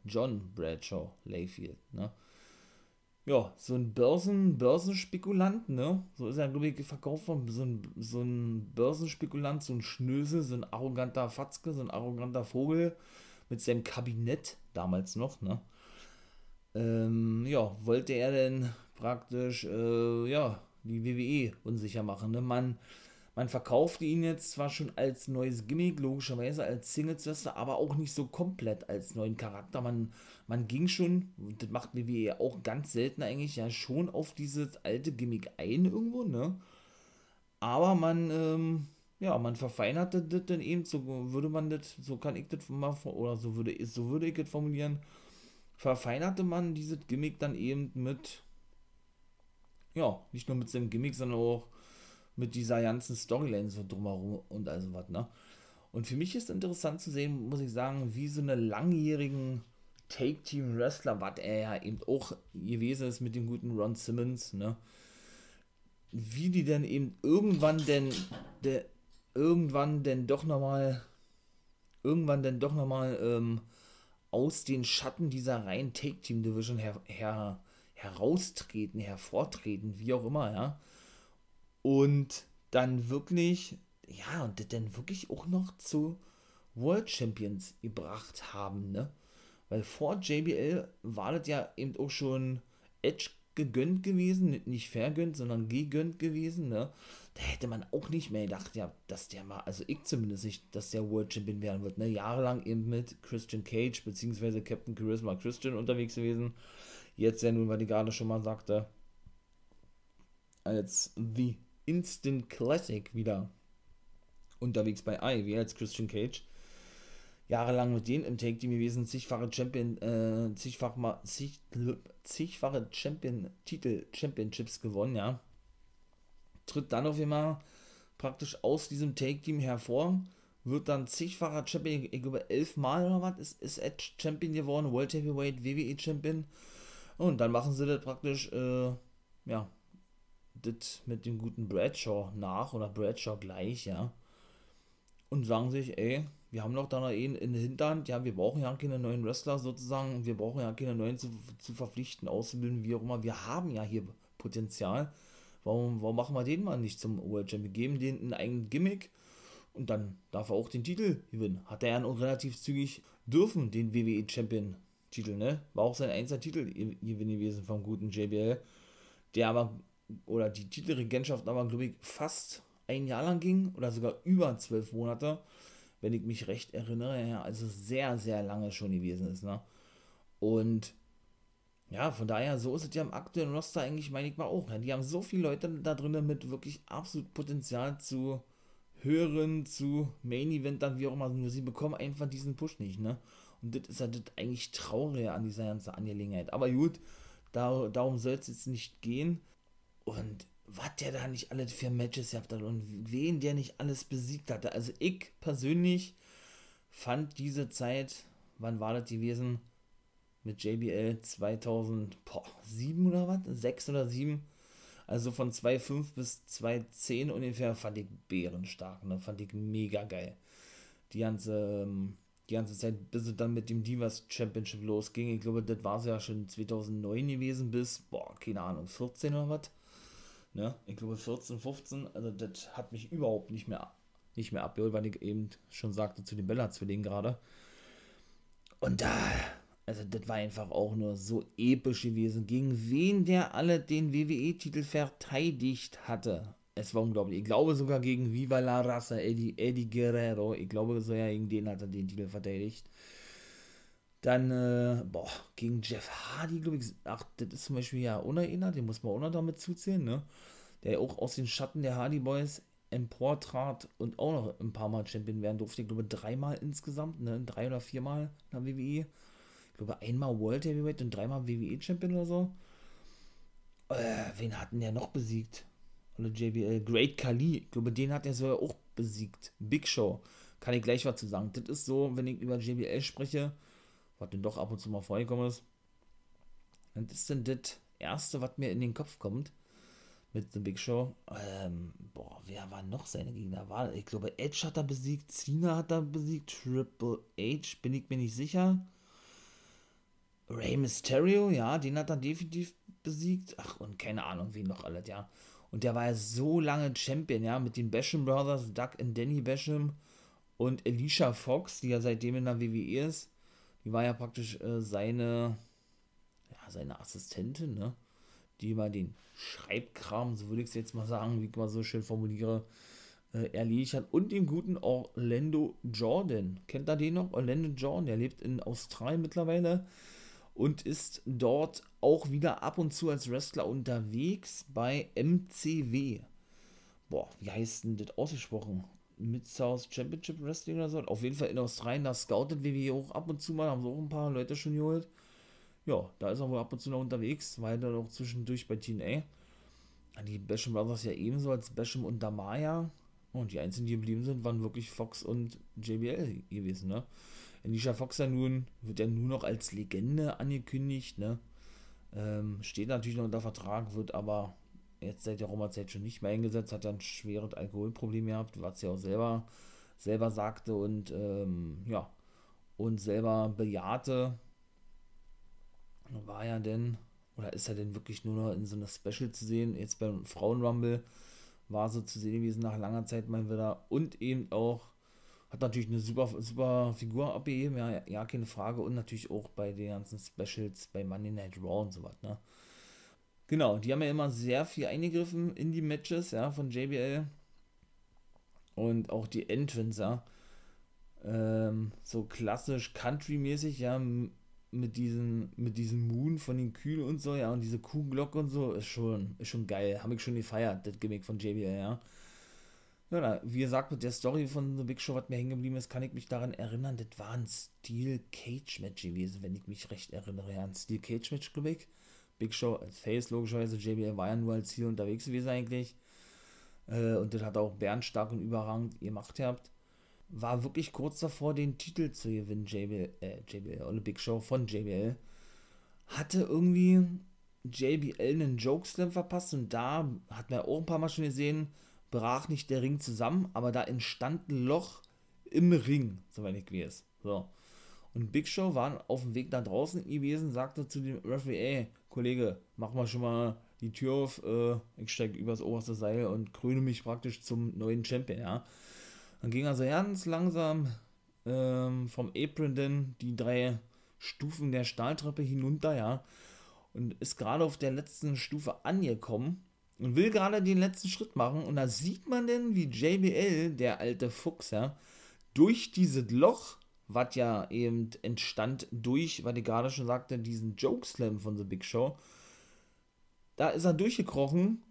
John Bradshaw Layfield, ne? Ja, so ein Börsen, Börsenspekulant, ne? So ist er, glaube ich, verkauft von so ein, so ein Börsenspekulant, so ein Schnösel, so ein arroganter Fatzke, so ein arroganter Vogel mit seinem Kabinett damals noch, ne? ähm, ja, wollte er denn praktisch, äh, ja, die WWE unsicher machen. Ne? Man, man verkaufte ihn jetzt zwar schon als neues Gimmick, logischerweise als Singles-Wrestler, aber auch nicht so komplett als neuen Charakter. Man, man ging schon, das macht WWE auch ganz selten eigentlich, ja schon auf dieses alte Gimmick ein irgendwo, ne? Aber man, ähm, ja, man verfeinerte das dann eben, so würde man das, so kann ich das mal, oder so würde, so würde ich das formulieren, verfeinerte man dieses Gimmick dann eben mit, ja, nicht nur mit seinem Gimmick, sondern auch mit dieser ganzen Storyline so drumherum und also was, ne? Und für mich ist interessant zu sehen, muss ich sagen, wie so eine langjährigen Take-Team-Wrestler, was er ja eben auch gewesen ist mit dem guten Ron Simmons, ne? Wie die denn eben irgendwann denn, der, irgendwann denn doch nochmal, irgendwann denn doch nochmal, ähm, aus den Schatten dieser reinen Take-Team-Division her, her, heraustreten, hervortreten, wie auch immer, ja. Und dann wirklich, ja, und dann wirklich auch noch zu World Champions gebracht haben, ne? Weil vor JBL war das ja eben auch schon Edge gegönnt gewesen, nicht vergönnt, sondern gegönnt gewesen, ne? Da hätte man auch nicht mehr gedacht, ja, dass der mal, also ich zumindest nicht, dass der World Champion werden wird, ne? Jahrelang eben mit Christian Cage, beziehungsweise Captain Charisma Christian unterwegs gewesen. Jetzt ja nun, weil die gerade schon mal sagte, als The Instant Classic wieder unterwegs bei Ivy als Christian Cage. Jahrelang mit denen im Take Team gewesen, zigfache Champion, äh, zigfach mal, zig, zigfache Champion, Titel, Championships gewonnen, ja. Tritt dann auf einmal praktisch aus diesem Take Team hervor, wird dann zigfacher Champion, ich glaube elfmal oder was, ist, ist Edge Champion geworden, World Heavyweight, WWE Champion. Und dann machen sie das praktisch, äh, ja, das mit dem guten Bradshaw nach oder Bradshaw gleich, ja. Und sagen sich, ey, wir haben doch da noch einen in der Hinterhand, ja, wir brauchen ja keine neuen Wrestler sozusagen, wir brauchen ja keine neuen zu, zu verpflichten, auszubilden, wie auch immer. Wir haben ja hier Potenzial. Warum, warum machen wir den mal nicht zum World Champion? Geben den einen eigenen Gimmick und dann darf er auch den Titel gewinnen. Hat er ja noch relativ zügig dürfen, den WWE Champion Titel, ne? War auch sein einziger Titel gewesen vom guten JBL, der aber, oder die Titelregentschaft aber, glaube ich, fast ein Jahr lang ging oder sogar über zwölf Monate, wenn ich mich recht erinnere, ja, also sehr, sehr lange schon gewesen ist, ne? Und ja, von daher, so ist es ja im aktuellen Roster eigentlich, meine ich mal auch. Ne? Die haben so viele Leute da drin mit wirklich absolut Potenzial zu höheren, zu Main Event, dann wie auch immer, nur sie bekommen einfach diesen Push nicht, ne? Und das ist ja das eigentlich Traurige an dieser ganzen Angelegenheit. Aber gut, da, darum soll es jetzt nicht gehen. Und was der da nicht alles für Matches gehabt hat und wen der nicht alles besiegt hatte. Also ich persönlich fand diese Zeit, wann war das gewesen? Mit JBL 2007 oder was? 6 oder 7? Also von 2,5 bis 2,10 ungefähr fand ich bärenstark, ne? Fand ich mega geil. Die ganze, ähm, die ganze Zeit, bis es dann mit dem Divas Championship losging. Ich glaube, das war es ja schon 2009 gewesen bis, boah, keine Ahnung, 14 oder was. Ne? Ich glaube 14, 15. Also das hat mich überhaupt nicht mehr, nicht mehr abgeholt, weil ich eben schon sagte zu den Bella-Zwillingen gerade. Und da also das war einfach auch nur so episch gewesen, gegen wen der alle den WWE-Titel verteidigt hatte. Es war unglaublich. Ich glaube sogar gegen Viva la Raza, Eddie, Eddie Guerrero. Ich glaube so ja, gegen den hat er den Titel verteidigt. Dann, äh, boah, gegen Jeff Hardy, glaube ich. Ach, das ist zum Beispiel ja unerinnert, den muss man auch noch damit zuzählen, ne? Der auch aus den Schatten der Hardy Boys emportrat und auch noch ein paar Mal Champion werden durfte. Ich glaube, dreimal insgesamt, ne? Drei oder viermal in der WWE glaube, einmal World Heavyweight und dreimal WWE Champion oder so. Äh, wen hatten der noch besiegt? Oder JBL? Great Khali. Ich glaube, den hat er sogar auch besiegt. Big Show. Kann ich gleich was zu sagen. Das ist so, wenn ich über JBL spreche, was denn doch ab und zu mal vorgekommen ist. Und das ist denn das Erste, was mir in den Kopf kommt mit The Big Show. Ähm, boah, wer war noch seine Gegner? War, ich glaube, Edge hat er besiegt, Cena hat er besiegt, Triple H, bin ich mir nicht sicher. Rey Mysterio, ja, den hat er definitiv besiegt. Ach, und keine Ahnung, wen noch alles, ja. Und der war ja so lange Champion, ja, mit den Basham Brothers, Doug und Danny Basham und Alicia Fox, die ja seitdem in der WWE ist. Die war ja praktisch äh, seine, ja, seine Assistentin, ne? Die mal den Schreibkram, so würde ich es jetzt mal sagen, wie ich mal so schön formuliere, äh, erledigt hat. Und den guten Orlando Jordan. Kennt ihr den noch? Orlando Jordan, der lebt in Australien mittlerweile und ist dort auch wieder ab und zu als Wrestler unterwegs bei MCW. Boah, wie heißt denn das ausgesprochen? Mid-South Championship Wrestling oder so? Auf jeden Fall in Australien, da scoutet WWE auch ab und zu mal, haben so auch ein paar Leute schon geholt. Ja, da ist er wohl ab und zu noch unterwegs, weil er auch zwischendurch bei TNA. Die Basham Brothers ja ebenso als Basham und Damaya. Und die einzigen, die geblieben sind, waren wirklich Fox und JBL gewesen, ne? Alicia Fox ja nun, wird ja nur noch als Legende angekündigt, ne? Ähm, steht natürlich noch unter Vertrag, wird aber jetzt seit der Roma-Zeit schon nicht mehr eingesetzt, hat ein schweres Alkoholproblem gehabt, was sie auch selber, selber sagte und ähm, ja, und selber bejahte. War ja denn, oder ist er denn wirklich nur noch in so einer Special zu sehen? Jetzt beim Frauenrumble war so zu sehen gewesen nach langer Zeit mal wieder und eben auch hat natürlich eine super, super Figur abgegeben, ja, ja, keine Frage. Und natürlich auch bei den ganzen Specials bei Monday Night Raw und so was, ne? Genau, die haben ja immer sehr viel eingegriffen in die Matches, ja, von JBL. Und auch die Entrance, ja. Ähm, so klassisch Country-mäßig, ja, mit diesem, mit diesem Moon von den Kühen und so, ja, und diese Kuhglocke und so, ist schon, ist schon geil. Habe ich schon gefeiert, das Gimmick von JBL, ja. Ja, wie gesagt, mit der Story von The Big Show, was mir hängen geblieben ist, kann ich mich daran erinnern, das war ein Steel Cage Match gewesen, wenn ich mich recht erinnere. Ja, ein Steel Cage Match, glaube ich. Big Show als Face, logischerweise. JBL war ja nur als Ziel unterwegs gewesen eigentlich. Äh, und das hat auch Bernstark und überragend gemacht gehabt. War wirklich kurz davor, den Titel zu gewinnen, JBL, äh, JBL, oder Big Show von JBL. Hatte irgendwie JBL einen Jokeslam verpasst und da hat man auch ein paar Mal schon gesehen, brach nicht der Ring zusammen, aber da entstand ein Loch im Ring, soweit ich weiß. So. Und Big Show war auf dem Weg da draußen gewesen, sagte zu dem Referee, ey, Kollege, mach mal schon mal die Tür auf, äh, ich steige übers oberste Seil und kröne mich praktisch zum neuen Champion, ja. Dann ging also ganz langsam ähm, vom Apron denn die drei Stufen der Stahltreppe hinunter, ja. Und ist gerade auf der letzten Stufe angekommen und will gerade den letzten Schritt machen. Und da sieht man denn, wie JBL, der alte Fuchs, ja, durch dieses Loch, was ja eben entstand durch, was ich gerade schon sagte, diesen Jokeslam von The Big Show, da ist er durchgekrochen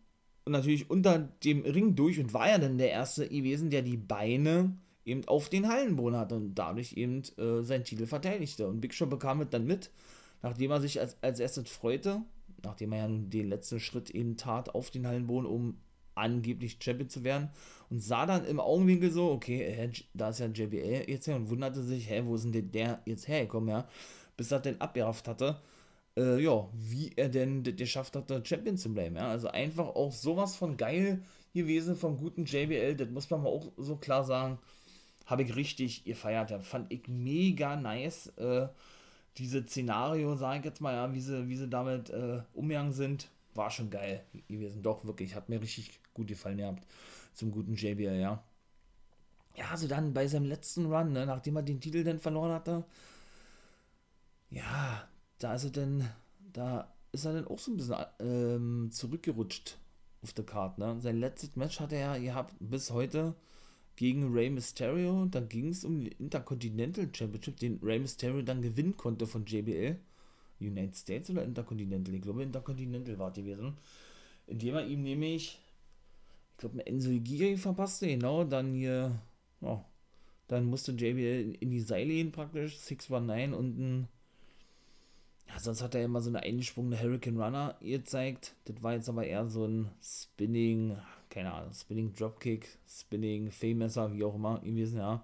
und natürlich unter dem Ring durch und war ja dann der erste gewesen, der die Beine eben auf den Hallenboden hatte und dadurch eben äh, seinen Titel verteidigte. Und Big Show bekam es dann mit, nachdem er sich als, als erstes freute, nachdem er ja nun den letzten Schritt eben tat auf den Hallenboden, um angeblich Champion zu werden und sah dann im Augenwinkel so, okay, äh, da ist ja JBL jetzt her und wunderte sich, hä, wo ist denn der jetzt hergekommen, ja, bis er den abgerafft hatte, äh, ja, wie er denn geschafft hatte, Champion zu bleiben, ja, also einfach auch sowas von geil gewesen vom guten JBL, das muss man mal auch so klar sagen, habe ich richtig gefeiert, ja, fand ich mega nice, äh, diese Szenario, sage ich jetzt mal, ja, wie sie, wie sie damit äh, umgegangen sind, war schon geil gewesen. Doch, wirklich, hat mir richtig gut gefallen gehabt. Zum guten JBL, ja. Ja, also dann bei seinem letzten Run, ne, nachdem er den Titel dann verloren hatte, ja, da ist er dann, da ist er dann auch so ein bisschen ähm, zurückgerutscht auf der Karte. Ne? Sein letztes Match hat er ja bis heute gegen Rey Mysterio. Da ging es um den Intercontinental Championship, den Rey Mysterio dann gewinnen konnte von JBL. United States oder Intercontinental? Ich glaube, Intercontinental war gewesen. Indem er ihm nämlich, ich glaube, Enzo Igiri verpasste, genau, dann hier, oh, dann musste JBL in die Seile gehen praktisch, 619 und ein, ja, sonst hat er immer so eine eingesprungene Hurricane Runner gezeigt. Das war jetzt aber eher so ein Spinning, keine Ahnung, Spinning Dropkick, Spinning Fame-Messer, wie auch immer gewesen, ja.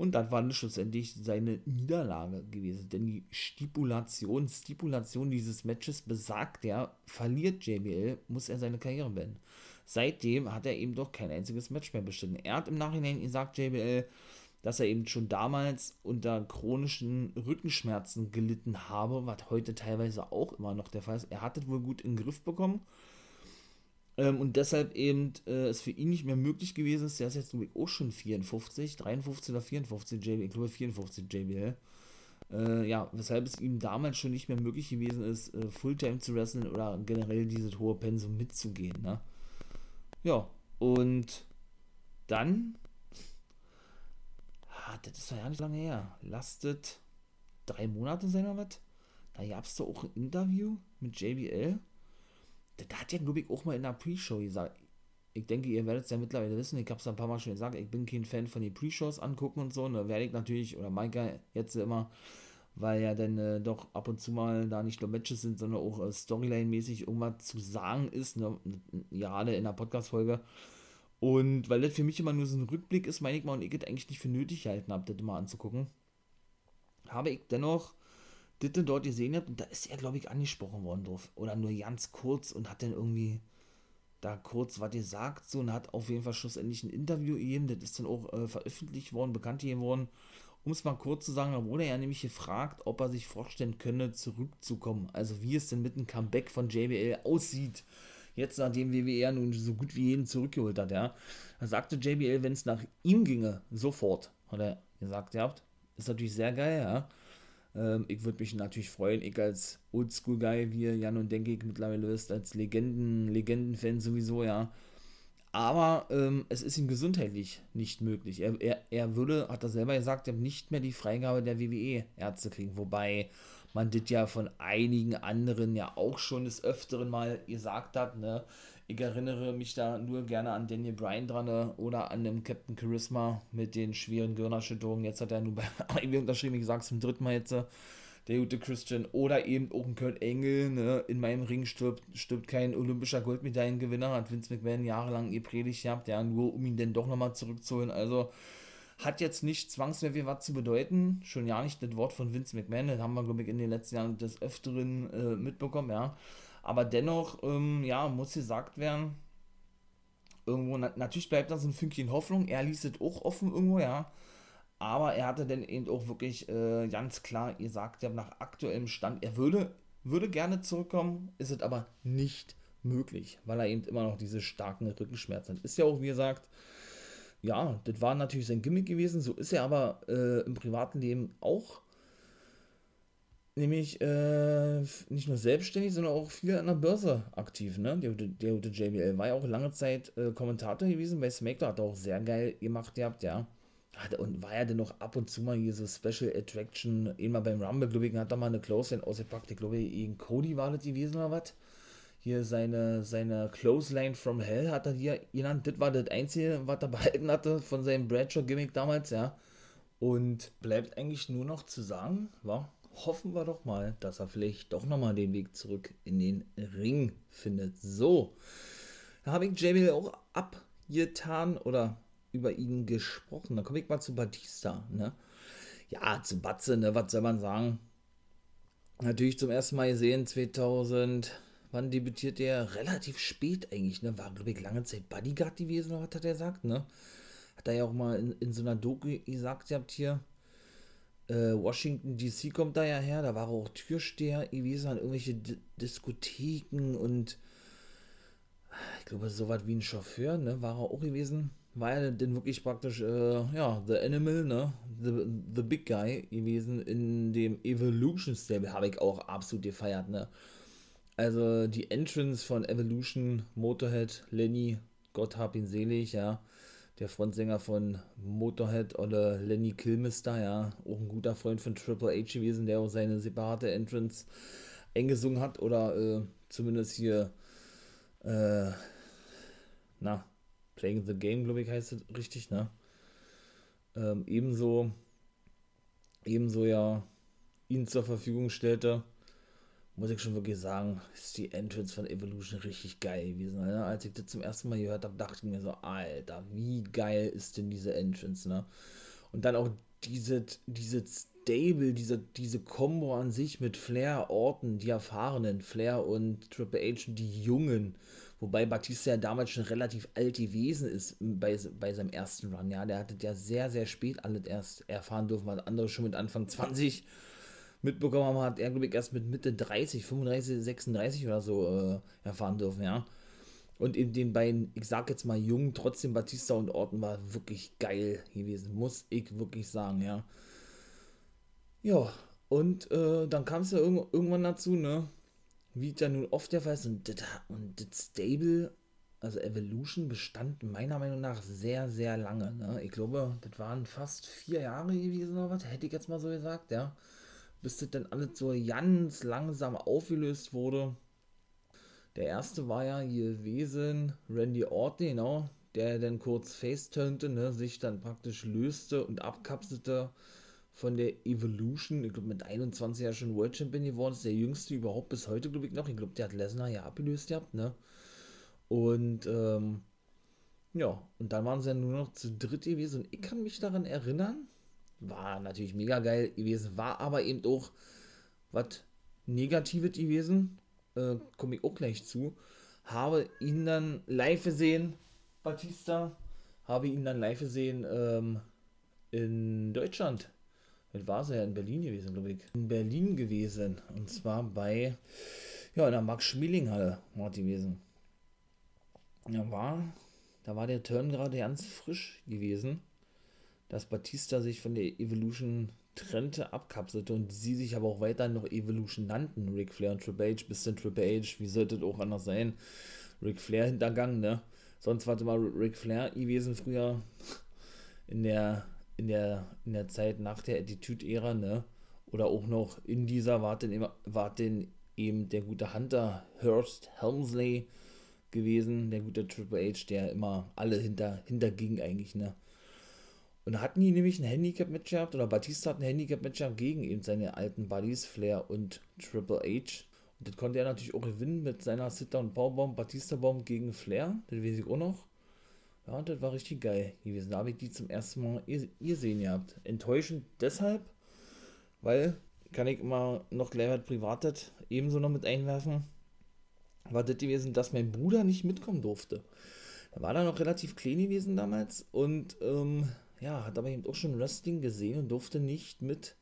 Und das war schlussendlich seine Niederlage gewesen. Denn die Stipulation, Stipulation dieses Matches besagt ja, verliert JBL, muss er seine Karriere beenden. Seitdem hat er eben doch kein einziges Match mehr bestritten. Er hat im Nachhinein gesagt, JBL, dass er eben schon damals unter chronischen Rückenschmerzen gelitten habe, was heute teilweise auch immer noch der Fall ist. Er hat es wohl gut in den Griff bekommen ähm, und deshalb eben äh, es für ihn nicht mehr möglich gewesen ist, der ist jetzt auch schon 54, 53 oder 54 JBL, ich glaube 54 JBL. Äh, ja, weshalb es ihm damals schon nicht mehr möglich gewesen ist, äh, Fulltime zu wresteln oder generell dieses hohe Pensum mitzugehen. Ne? Ja, und dann, ah, das ist ja nicht lange her, lastet drei Monate sein oder was? Da gab es doch auch ein Interview mit JBL da hat ja, glaube auch mal in der Pre-Show gesagt, ich denke, ihr werdet es ja mittlerweile wissen, ich habe es ein paar Mal schon gesagt, ich bin kein Fan von den Pre-Shows angucken und so, und da werde ich natürlich, oder Maika jetzt immer, weil ja dann äh, doch ab und zu mal da nicht nur Matches sind, sondern auch äh, Storyline-mäßig irgendwas zu sagen ist, ne, gerade in der Podcast-Folge. Und weil das für mich immer nur so ein Rückblick ist, meine ich mal, und ich es eigentlich nicht für nötig gehalten habe, das mal anzugucken, habe ich dennoch das dort gesehen habt, und da ist er, glaube ich, angesprochen worden drauf. Oder nur ganz kurz und hat dann irgendwie da kurz was gesagt, so und hat auf jeden Fall schlussendlich ein Interview gegeben, das ist dann auch äh, veröffentlicht worden, bekannt gegeben worden. Um es mal kurz zu sagen, da wurde er nämlich gefragt, ob er sich vorstellen könne, zurückzukommen. Also wie es denn mit dem Comeback von JBL aussieht. Jetzt, nachdem WWE nun so gut wie jeden zurückgeholt hat, ja. Da sagte JBL, wenn es nach ihm ginge, sofort, hat er gesagt, ihr habt. Ist natürlich sehr geil, ja. Ähm, ich würde mich natürlich freuen, ich als Oldschool-Guy, wie Jan und denke ich mittlerweile wisst, als Legenden, Legenden-Fan sowieso, ja. Aber ähm, es ist ihm gesundheitlich nicht möglich. Er, er, er würde, hat er selber gesagt, nicht mehr die Freigabe der WWE-Ärzte kriegen. Wobei man das ja von einigen anderen ja auch schon des Öfteren mal gesagt hat, ne? Ich erinnere mich da nur gerne an Daniel Bryan dran ne? oder an dem Captain Charisma mit den schweren Gehirnerschütterungen. Jetzt hat er nur bei (laughs) AEW unterschrieben, wie gesagt, zum dritten Mal jetzt der gute Christian oder eben auch ein Kurt Engel, ne? in meinem Ring stirbt, stirbt kein olympischer Goldmedaillengewinner, hat Vince McMahon jahrelang gepredigt gehabt, ja, nur um ihn dann doch nochmal zurückzuholen, also hat jetzt nicht zwangsläufig was zu bedeuten, schon ja nicht das Wort von Vince McMahon, das haben wir, glaube ich, in den letzten Jahren des Öfteren äh, mitbekommen, ja, aber dennoch, ähm, ja, muss gesagt werden, irgendwo, na, natürlich bleibt da so ein Fünkchen Hoffnung, er ließ es auch offen irgendwo, ja, aber er hatte dann eben auch wirklich äh, ganz klar gesagt, ja, nach aktuellem Stand, er würde, würde gerne zurückkommen, ist es aber nicht möglich, weil er eben immer noch diese starken Rückenschmerzen hat. Ist ja auch, wie gesagt, ja, das war natürlich sein Gimmick gewesen, so ist er aber äh, im privaten Leben auch. Nämlich äh, nicht nur selbstständig, sondern auch viel an der Börse aktiv. Ne? Der, der, der JBL war ja auch lange Zeit äh, Kommentator gewesen bei SmackDown, hat er auch sehr geil gemacht gehabt, ja und war ja dann noch ab und zu mal hier so Special Attraction, immer beim Rumble, glaube ich, hat da mal eine Clothesline ausgepackt, ich glaube, gegen Cody war das gewesen oder was? Hier seine, seine Clothesline from Hell hat er hier genannt, das war das Einzige, was er (laughs) behalten hatte von seinem Bradshaw-Gimmick damals, ja. Und bleibt eigentlich nur noch zu sagen, war, hoffen wir doch mal, dass er vielleicht doch nochmal den Weg zurück in den Ring findet. So, da habe ich JBL auch abgetan oder über ihn gesprochen. Da komme ich mal zu Batista, ne? Ja, zu Batze, ne? Was soll man sagen? Natürlich zum ersten Mal gesehen, 2000, wann debütiert er? Relativ spät eigentlich, ne? War, glaube ich, lange Zeit Bodyguard gewesen, oder was hat er gesagt, ne? Hat er ja auch mal in, in so einer Doku gesagt, ihr habt hier, äh, Washington DC kommt da ja her, da war er auch Türsteher gewesen an irgendwelche D Diskotheken und ich glaube, so was wie ein Chauffeur, ne? War er auch gewesen war er denn wirklich praktisch, äh, ja, The Animal, ne? The, the Big Guy gewesen in dem Evolution Stable, habe ich auch absolut gefeiert, ne? Also die Entrance von Evolution, Motorhead, Lenny, Gott hab ihn selig, ja. Der Frontsänger von Motorhead oder Lenny Kilmister, ja. Auch ein guter Freund von Triple H gewesen, der auch seine separate Entrance eingesungen hat oder äh, zumindest hier, äh, na, Playing the Game, glaube ich, heißt es richtig, ne? Ähm, ebenso, ebenso ja ihn zur Verfügung stellte, muss ich schon wirklich sagen, ist die Entrance von Evolution richtig geil gewesen. Ne? Als ich das zum ersten Mal gehört habe, dachte ich mir so, Alter, wie geil ist denn diese Entrance, ne? Und dann auch diese, diese Stable, diese, diese Combo an sich mit Flair, Orton, die Erfahrenen, Flair und Triple H, die Jungen Wobei Batista ja damals schon relativ alt gewesen ist bei, bei seinem ersten Run. Ja, der hatte ja sehr, sehr spät alles erst erfahren dürfen, was andere schon mit Anfang 20 mitbekommen haben, hat er, glaube ich, erst mit Mitte 30, 35, 36 oder so äh, erfahren dürfen, ja. Und in den beiden, ich sag jetzt mal jungen, trotzdem Batista und Orton war wirklich geil gewesen, muss ich wirklich sagen, ja. Ja, und äh, dann kam es ja irg irgendwann dazu, ne? wie da nun oft der Fall ist, und das, und das Stable, also Evolution, bestand meiner Meinung nach sehr, sehr lange. Ne? Ich glaube, das waren fast vier Jahre gewesen oder was, hätte ich jetzt mal so gesagt, ja. Bis das dann alles so ganz langsam aufgelöst wurde. Der erste war ja gewesen Randy Orton, genau, der dann kurz face-turnte, ne, sich dann praktisch löste und abkapselte von der Evolution, ich glaube mit 21 ja schon World Champion geworden, ist der jüngste überhaupt bis heute, glaube ich, noch. Ich glaube, der hat Lesnar ja abgelöst gehabt, ne? Und, ähm, ja, und dann waren sie ja nur noch zu dritt gewesen und ich kann mich daran erinnern, war natürlich mega geil gewesen, war aber eben auch was Negatives gewesen, äh, komme ich auch gleich zu, habe ihn dann live gesehen, Batista, habe ihn dann live gesehen, ähm, in Deutschland das war sie ja in Berlin gewesen, glaube ich. In Berlin gewesen. Und zwar bei, ja, in der Max-Schmeling-Halle war gewesen. Ja, war, da war der Turn gerade ganz frisch gewesen, dass Batista sich von der Evolution trennte, abkapselte und sie sich aber auch weiterhin noch Evolution nannten. Ric Flair und Triple H, bis dann Triple H, wie sollte das auch anders sein? Ric Flair hintergangen, ne? Sonst war es immer Ric Flair gewesen früher in der in der, in der Zeit nach der Attitude-Ära, ne? Oder auch noch in dieser war denn, war denn eben der gute Hunter Hurst Helmsley gewesen, der gute Triple H, der immer alle hinter, hinterging eigentlich, ne? Und da hatten die nämlich ein Handicap-Match gehabt, oder Batista hat ein Handicap-Match gehabt gegen eben seine alten Buddies, Flair und Triple H. Und das konnte er natürlich auch gewinnen mit seiner Sit-Down Powerbomb, Batista-Bomb gegen Flair, das weiß ich auch noch. Ja, und das war richtig geil gewesen. Da habe ich die zum ersten Mal gesehen gehabt. Enttäuschend deshalb, weil, kann ich immer noch gleich was Privates ebenso noch mit einwerfen, war das gewesen, dass mein Bruder nicht mitkommen durfte. Da war er noch relativ klein gewesen damals und ähm, ja, hat aber eben auch schon Wrestling gesehen und durfte nicht mit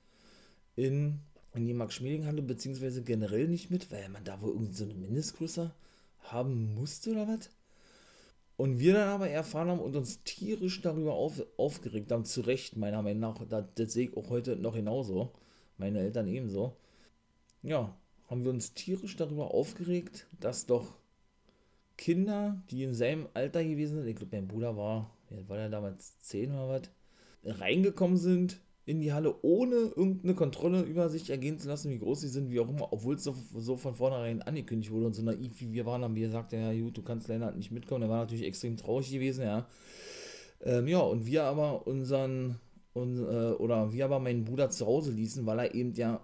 in, in die Max-Schmeling-Halle, beziehungsweise generell nicht mit, weil man da wohl irgendwie so eine Mindestgröße haben musste oder was. Und wir dann aber erfahren haben und uns tierisch darüber auf, aufgeregt haben, zu Recht, meiner Meinung nach, das, das sehe ich auch heute noch genauso, meine Eltern ebenso. Ja, haben wir uns tierisch darüber aufgeregt, dass doch Kinder, die in seinem Alter gewesen sind, ich glaube, mein Bruder war, war er damals 10 oder was, reingekommen sind in die Halle, ohne irgendeine Kontrolle über sich ergehen zu lassen, wie groß sie sind, wie auch immer, obwohl es so, so von vornherein angekündigt wurde und so naiv wie wir waren, haben wir gesagt, ja gut, du kannst leider nicht mitkommen. Er war natürlich extrem traurig gewesen, ja. Ähm, ja, und wir aber unseren, und, äh, oder wir aber meinen Bruder zu Hause ließen, weil er eben ja,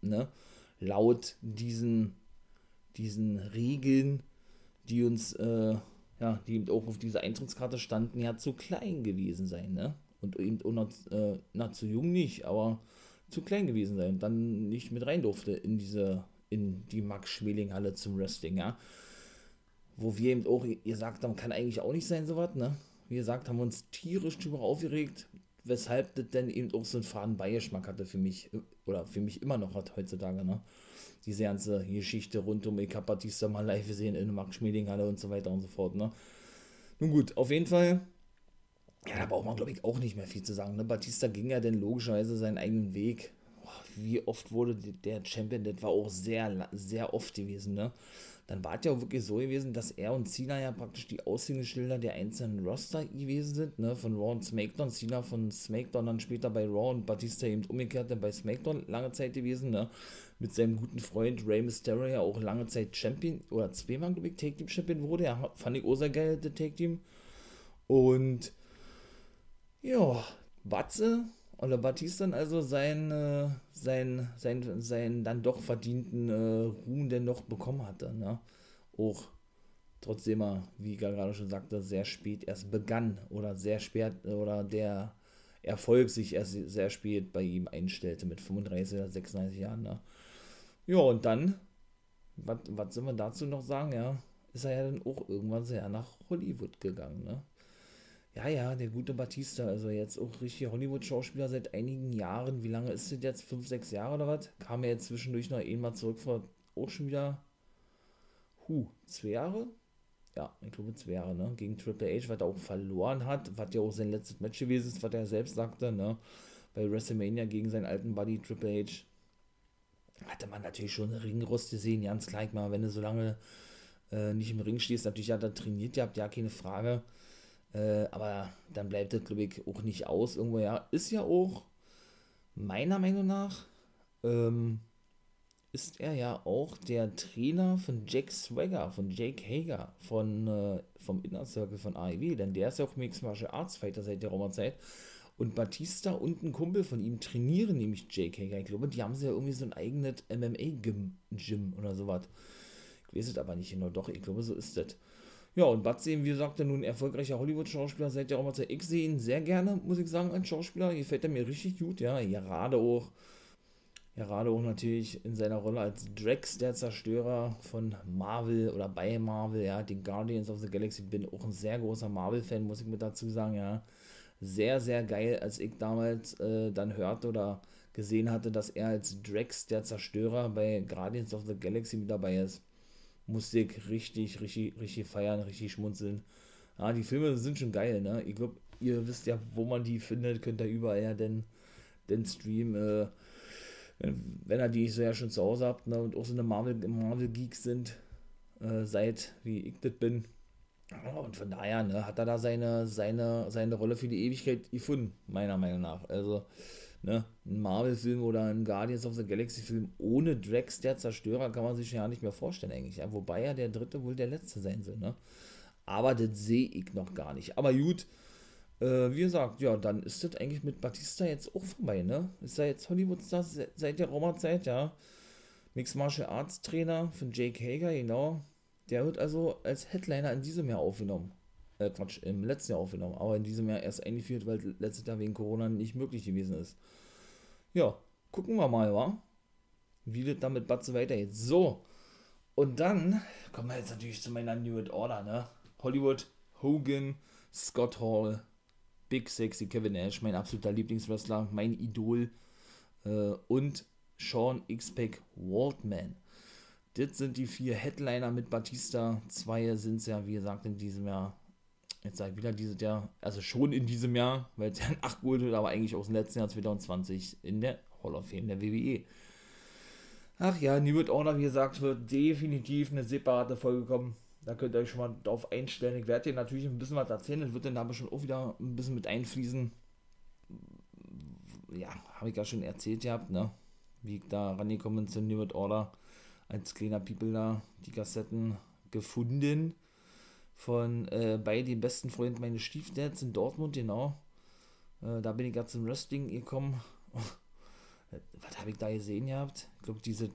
ne, laut diesen, diesen Regeln, die uns, äh, ja, die eben auch auf dieser Eintrittskarte standen, ja zu klein gewesen sein, ne? und eben auch noch, äh, na, zu jung nicht, aber zu klein gewesen sein und dann nicht mit rein durfte in diese, in die Max-Schmeling-Halle zum Wrestling, ja. Wo wir eben auch gesagt haben, kann eigentlich auch nicht sein, sowas, ne? Wie gesagt, haben wir uns tierisch drüber aufgeregt, weshalb das denn eben auch so einen faden Beigeschmack hatte für mich, oder für mich immer noch hat heutzutage, ne? Diese ganze Geschichte rund um, ich hab Batista mal live gesehen in der Max-Schmeling-Halle und so weiter und so fort, ne? Nun gut, auf jeden Fall ja, da braucht man, glaube ich, auch nicht mehr viel zu sagen. Ne? Batista ging ja dann logischerweise seinen eigenen Weg. Wie oft wurde der Champion? Das war auch sehr, sehr oft gewesen. Ne? Dann war es ja auch wirklich so gewesen, dass er und Cena ja praktisch die Aushängeschilder der einzelnen Roster gewesen sind. Ne? Von Raw und SmackDown. Cena von SmackDown dann später bei Raw und Batista eben umgekehrt dann bei SmackDown lange Zeit gewesen. Ne? Mit seinem guten Freund Rey Mysterio ja auch lange Zeit Champion oder zweimal, glaube ich, Take Team Champion wurde. Ja, fand ich auch sehr geil, der Take Team. Und ja, Batze oder Batista dann also sein, äh, sein, sein, sein dann doch verdienten äh, Ruhm denn noch bekommen hatte. Ne? Auch trotzdem wie gerade schon sagte, sehr spät erst begann oder sehr spät oder der Erfolg sich erst sehr spät bei ihm einstellte mit 35 oder 36 Jahren. Ne? Ja, und dann, was soll man dazu noch sagen, ja, ist er ja dann auch irgendwann sehr nach Hollywood gegangen, ne? Ja, ja, der gute Batista, also jetzt auch richtig Hollywood-Schauspieler seit einigen Jahren. Wie lange ist das jetzt? Fünf, sechs Jahre oder was? Kam er jetzt zwischendurch noch einmal zurück vor auch schon wieder, huh, zwei Jahre? Ja, ich glaube zwei Jahre, ne? Gegen Triple H, was er auch verloren hat, was ja auch sein letztes Match gewesen ist, was er selbst sagte, ne? Bei WrestleMania gegen seinen alten Buddy Triple H. Hatte man natürlich schon Ringrost gesehen, ganz gleich mal, wenn du so lange äh, nicht im Ring stehst, natürlich hat er trainiert, ihr habt ja keine Frage. Äh, aber dann bleibt das, glaube ich, auch nicht aus. Irgendwo, ja, ist ja auch, meiner Meinung nach, ähm, ist er ja auch der Trainer von Jack Swagger, von Jake Hager, von, äh, vom Inner Circle von AEW, denn der ist ja auch Mixed Martial Arts Fighter seit der Roma-Zeit. Und Batista und ein Kumpel von ihm trainieren nämlich Hager. Ich glaube, die haben sie ja irgendwie so ein eigenes MMA-Gym oder sowas. Ich weiß es aber nicht genau. Doch, ich glaube, so ist das. Ja, und Bud sehen, wie gesagt, nun erfolgreicher Hollywood-Schauspieler seit der Zeit. Ich sehe ihn sehr gerne, muss ich sagen, als Schauspieler. Gefällt er mir richtig gut, ja. Gerade auch, gerade auch natürlich in seiner Rolle als Drax, der Zerstörer von Marvel oder bei Marvel, ja, den Guardians of the Galaxy. Bin auch ein sehr großer Marvel-Fan, muss ich mit dazu sagen, ja. Sehr, sehr geil, als ich damals äh, dann hörte oder gesehen hatte, dass er als Drax, der Zerstörer, bei Guardians of the Galaxy mit dabei ist musste ich richtig, richtig, richtig feiern, richtig schmunzeln. Ja, die Filme sind schon geil, ne? Ich glaube, ihr wisst ja, wo man die findet, könnt ihr überall ja denn, denn streamen. Äh, wenn, wenn ihr die so ja schon zu Hause habt ne, und auch so eine Marvel, Marvel sind, äh, seid, wie ich das bin. Und von daher ne, hat er da seine, seine, seine Rolle für die Ewigkeit gefunden, meiner Meinung nach. Also, ne, ein Marvel-Film oder ein Guardians of the Galaxy-Film ohne Drax, der Zerstörer, kann man sich ja nicht mehr vorstellen eigentlich. Ja, wobei ja der dritte wohl der letzte sein soll, ne? Aber das sehe ich noch gar nicht. Aber gut, äh, wie gesagt, ja, dann ist das eigentlich mit Batista jetzt auch vorbei, ne? Ist er jetzt Hollywood-Star seit der Roma-Zeit, ja? Mixed Martial Arts Trainer von Jake Hager, genau. Der wird also als Headliner in diesem Jahr aufgenommen. Äh, Quatsch, im letzten Jahr aufgenommen, aber in diesem Jahr erst eingeführt, weil letztes Jahr wegen Corona nicht möglich gewesen ist. Ja, gucken wir mal, wa? Wie das dann mit Batze weitergeht. So, und dann kommen wir jetzt natürlich zu meiner New World Order, ne? Hollywood, Hogan, Scott Hall, Big Sexy Kevin Nash, mein absoluter Lieblingswrestler, mein Idol äh, und Sean X-Pac Waldman. Das sind die vier Headliner mit Batista. Zwei sind es ja, wie gesagt, in diesem Jahr. Jetzt sage ich wieder dieses Jahr, also schon in diesem Jahr, weil es ja ein 8 wurde, aber eigentlich aus dem letzten Jahr 2020 in der Hall of Fame der WWE. Ach ja, New World Order, wie gesagt, wird definitiv eine separate Folge kommen. Da könnt ihr euch schon mal drauf einstellen. Ich werde dir natürlich ein bisschen was erzählen. Das wird dann aber schon auch wieder ein bisschen mit einfließen. Ja, habe ich ja schon erzählt gehabt, ne? Wie ich da rangekommen bin zu New World Order. Als kleiner People da die Kassetten gefunden. Von äh, bei den besten Freunden meines Stiefdads in Dortmund, genau. Äh, da bin ich gerade zum Wrestling gekommen. (laughs) was habe ich da gesehen gehabt? Ich glaube, diese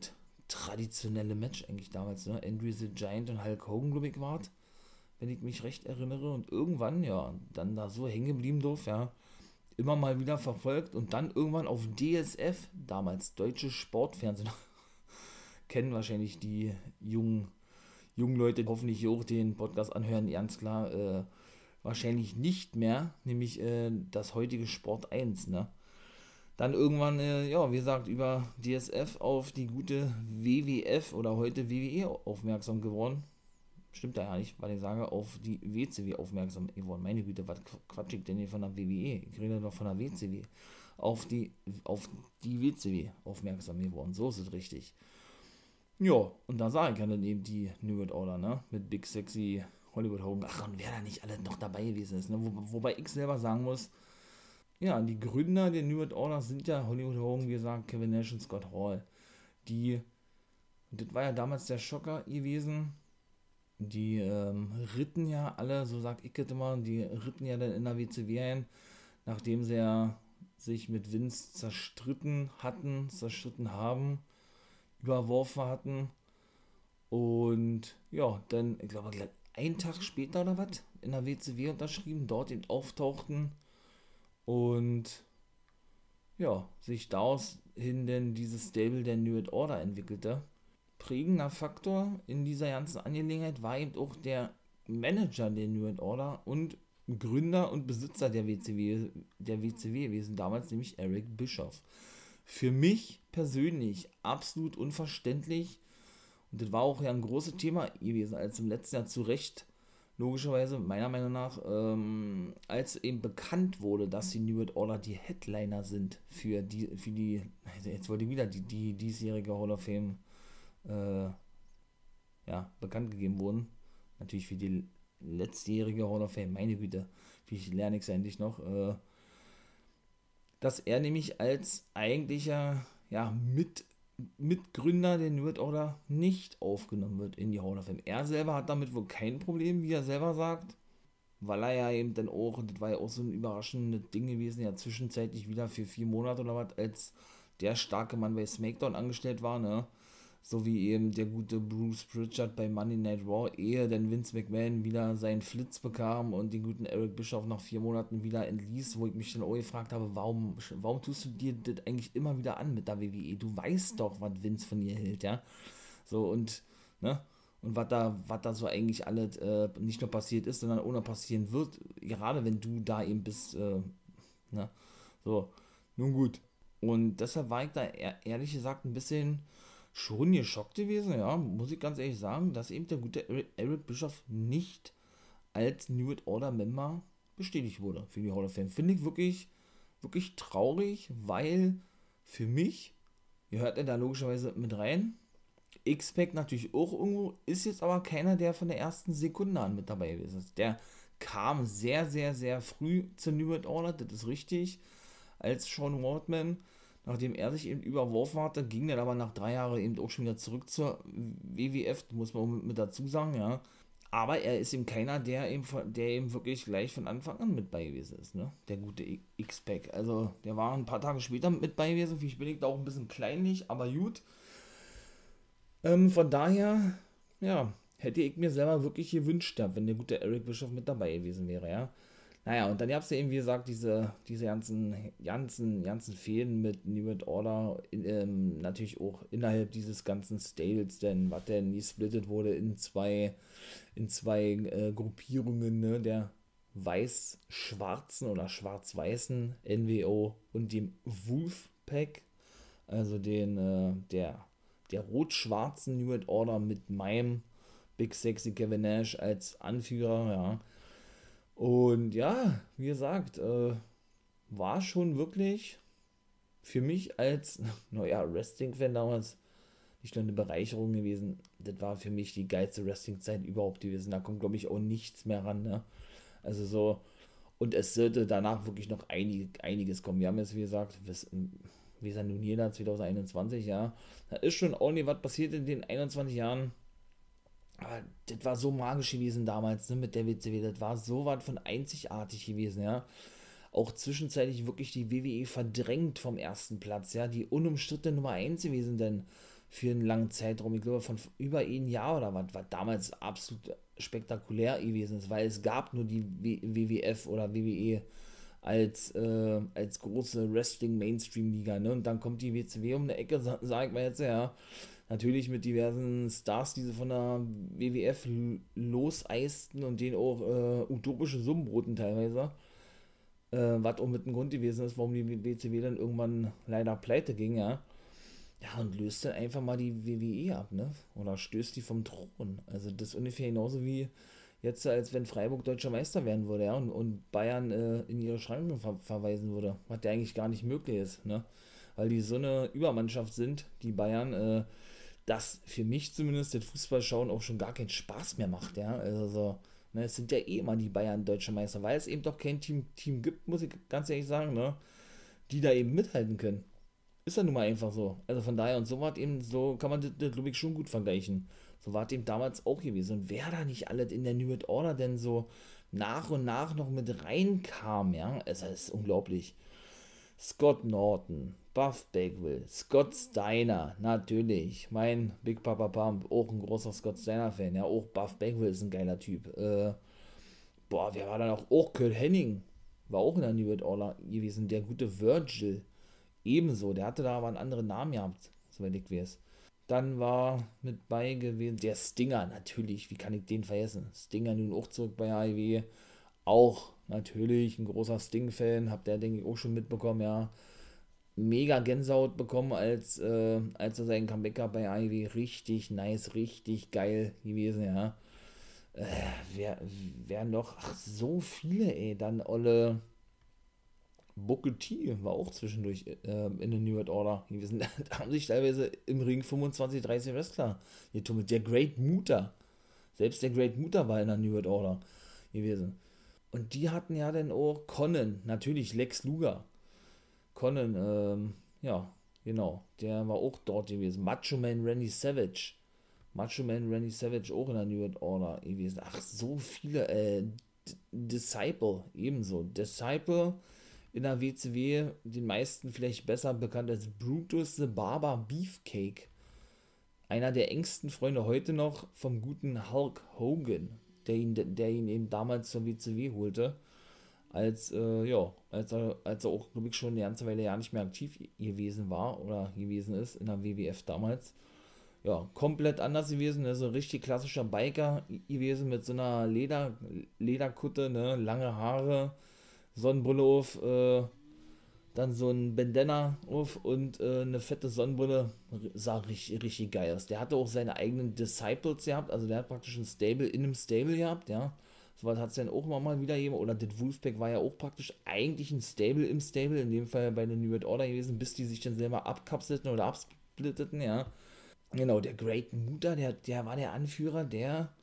traditionelle Match eigentlich damals, ne? Andrew the Giant und Hulk Hogan, glaube ich, war wenn ich mich recht erinnere. Und irgendwann, ja, dann da so hängen geblieben durf, ja, immer mal wieder verfolgt und dann irgendwann auf DSF, damals Deutsche Sportfernsehen, (laughs) kennen wahrscheinlich die jungen, jungen Leute, hoffentlich auch den Podcast anhören, ganz klar, äh, wahrscheinlich nicht mehr, nämlich äh, das heutige Sport 1, ne? dann irgendwann, äh, ja, wie gesagt, über DSF auf die gute WWF oder heute WWE aufmerksam geworden. Stimmt da ja nicht, weil ich sage, auf die WCW aufmerksam geworden. Meine Güte, was quatsch ich denn hier von der WWE? Ich rede doch von der WCW. Auf die, auf die WCW aufmerksam geworden. So ist es richtig. Ja, und da sage ich ja dann eben die New World Order, ne? Mit Big Sexy Hollywood Hogan. Ach, und wer da nicht alle noch dabei gewesen ist, ne? Wo, wobei ich selber sagen muss, ja, die Gründer der New World Order sind ja Hollywood Hogan, wie gesagt, Kevin Nash und Scott Hall. Die, das war ja damals der Schocker gewesen. Die ähm, ritten ja alle, so sagt ich immer, die ritten ja dann in der WCW ein, nachdem sie ja sich mit Vince zerstritten hatten, zerstritten haben, überworfen hatten. Und ja, dann, ich glaube, einen Tag später oder was, in der WCW unterschrieben, dort eben auftauchten und ja, sich daraus hin denn dieses Stable der New Order entwickelte. Prägender Faktor in dieser ganzen Angelegenheit war eben auch der Manager der New Order und Gründer und Besitzer der WCW, der WCW gewesen, damals nämlich Eric Bischoff. Für mich persönlich absolut unverständlich und das war auch ja ein großes Thema gewesen, als im letzten Jahr zu Recht logischerweise, meiner Meinung nach, ähm, als eben bekannt wurde, dass die New World Order die Headliner sind für die, für die, jetzt wollte ich wieder die, die diesjährige Hall of Fame, äh, ja, bekannt gegeben wurden. Natürlich für die letztjährige Hall of Fame, meine Güte, wie ich lerne ich es endlich noch, äh, dass er nämlich als eigentlicher, ja, mit Mitgründer der New World Order nicht aufgenommen wird in die Hall of Fame. Er selber hat damit wohl kein Problem, wie er selber sagt, weil er ja eben dann auch, das war ja auch so ein überraschendes Ding gewesen, ja zwischenzeitlich wieder für vier Monate oder was, als der starke Mann bei SmackDown angestellt war, ne? So wie eben der gute Bruce Pritchard bei Monday Night Raw, ehe denn Vince McMahon wieder seinen Flitz bekam und den guten Eric Bischoff nach vier Monaten wieder entließ, wo ich mich dann auch gefragt habe, warum, warum tust du dir das eigentlich immer wieder an mit der WWE? Du weißt doch, was Vince von dir hält, ja. So und, ne? Und was da, was da so eigentlich alles äh, nicht nur passiert ist, sondern noch passieren wird, gerade wenn du da eben bist, äh, ne? So, nun gut. Und deshalb war ich da ehrlich gesagt ein bisschen schon geschockt gewesen, ja, muss ich ganz ehrlich sagen, dass eben der gute Eric Bischoff nicht als New World Order Member bestätigt wurde für die Hall of Fame. Finde ich wirklich, wirklich traurig, weil für mich, ihr hört ja da logischerweise mit rein, X-Pac natürlich auch irgendwo, ist jetzt aber keiner, der von der ersten Sekunde an mit dabei ist. Der kam sehr, sehr, sehr früh zur New World Order, das ist richtig. als Sean Waldman. Nachdem er sich eben überworfen hatte, ging er aber nach drei Jahren eben auch schon wieder zurück zur WWF, muss man mit dazu sagen, ja. Aber er ist eben keiner, der eben, der eben wirklich gleich von Anfang an mit bei gewesen ist, ne? Der gute X-Pack. Also, der war ein paar Tage später mit bei gewesen. Wie ich bin ich auch ein bisschen kleinlich, aber gut. Ähm, von daher, ja, hätte ich mir selber wirklich gewünscht, wenn der gute Eric Bischoff mit dabei gewesen wäre, ja. Naja, und dann gab es ja eben, wie gesagt, diese, diese ganzen, ganzen, ganzen Fäden mit New World Order, in, ähm, natürlich auch innerhalb dieses ganzen Stables, denn was denn gesplittet wurde in zwei, in zwei äh, Gruppierungen, ne, der weiß-schwarzen oder schwarz-weißen NWO und dem Wolfpack, also den, äh, der, der rot-schwarzen New World Order mit meinem Big Sexy Kevin Nash als Anführer, ja und ja, wie gesagt, äh, war schon wirklich für mich als, (laughs) naja, Wrestling-Fan damals nicht nur eine Bereicherung gewesen. Das war für mich die geilste Wrestling-Zeit überhaupt gewesen. Da kommt, glaube ich, auch nichts mehr ran. Ne? Also so, und es sollte danach wirklich noch einig, einiges kommen. Wir haben jetzt, wie gesagt, bis, wie gesagt, nun jeder 2021, ja. Da ist schon ordentlich was passiert in den 21 Jahren. Aber das war so magisch gewesen damals, ne, mit der WCW. Das war so was von einzigartig gewesen, ja. Auch zwischenzeitlich wirklich die WWE verdrängt vom ersten Platz, ja. Die unumstrittene Nummer 1 gewesen, denn für einen langen Zeitraum, ich glaube von über ein Jahr oder was, war damals absolut spektakulär gewesen ist, weil es gab nur die WWF oder WWE als, äh, als große Wrestling-Mainstream-Liga, ne? Und dann kommt die WCW um eine Ecke, (laughs) sag ich mal jetzt, ja, natürlich mit diversen Stars, die sie von der WWF loseisten und denen auch äh, utopische Summen broten teilweise. Äh, was auch mit dem Grund gewesen ist, warum die WCW dann irgendwann leider pleite ging, ja. Ja, und löst dann einfach mal die WWE ab, ne? Oder stößt die vom Thron. Also das ist ungefähr genauso wie jetzt, als wenn Freiburg deutscher Meister werden würde, ja, und, und Bayern äh, in ihre Schranken ver verweisen würde, was ja eigentlich gar nicht möglich ist, ne? Weil die so eine Übermannschaft sind, die Bayern, äh, dass für mich zumindest das Fußballschauen auch schon gar keinen Spaß mehr macht, ja. Also so, ne, es sind ja eh immer die Bayern deutsche Meister, weil es eben doch kein Team, Team gibt, muss ich ganz ehrlich sagen, ne, die da eben mithalten können. Ist ja nun mal einfach so. Also von daher und so war eben, so kann man das, das glaube ich, schon gut vergleichen. So war es eben damals auch gewesen. Und wer da nicht alles in der New World Order denn so nach und nach noch mit reinkam, ja, es ist unglaublich. Scott Norton, Buff Bagwell, Scott Steiner, natürlich. Mein Big Papa Pump, auch ein großer Scott Steiner-Fan. Ja, auch Buff Bagwell ist ein geiler Typ. Äh, boah, wer war da noch? Auch Kurt Henning. War auch in der New World Order gewesen. Der gute Virgil. Ebenso. Der hatte da aber einen anderen Namen gehabt, soweit ich weiß. Dann war mit bei gewesen der Stinger, natürlich. Wie kann ich den vergessen? Stinger nun auch zurück bei AEW. Auch natürlich ein großer Sting-Fan, habt ihr, denke ich, auch schon mitbekommen, ja. Mega Gänsehaut bekommen, als, äh, als er seinen Comeback gab bei Ivy. Richtig nice, richtig geil gewesen, ja. Äh, wer, wer noch? Ach, so viele, ey. Dann Olle Booker T war auch zwischendurch äh, in der New World Order gewesen. (laughs) da haben sich teilweise im Ring 25, 30 Wrestler getummelt. Der Great Muta. Selbst der Great Muta war in der New World Order gewesen. Und die hatten ja dann auch Conan, natürlich Lex Luger. Conan, ähm, ja, genau, der war auch dort gewesen. Macho Man Randy Savage. Macho Man Randy Savage auch in der New World Order gewesen. Ach, so viele, äh, Disciple ebenso. Disciple in der WCW, den meisten vielleicht besser bekannt als Brutus the Barber Beefcake. Einer der engsten Freunde heute noch vom guten Hulk Hogan der ihn, der ihn eben damals zur WCW holte, als, äh, ja, als er, als er auch, glaube schon eine ganze Weile ja nicht mehr aktiv gewesen war oder gewesen ist in der WWF damals. Ja, komplett anders gewesen, also richtig klassischer Biker gewesen mit so einer Leder, Lederkutte, ne, lange Haare, Sonnenbrille auf, äh, dann so ein Bandana auf und äh, eine fette Sonnenbrille. Sah richtig, richtig geil aus. Der hatte auch seine eigenen Disciples gehabt, also der hat praktisch ein Stable in einem Stable gehabt, ja. So was hat es dann auch mal wieder jemand, oder das Wolfpack war ja auch praktisch eigentlich ein Stable im Stable, in dem Fall bei der New World Order gewesen, bis die sich dann selber abkapselten oder absplitteten, ja. Genau, der Great Muta, der, der war der Anführer der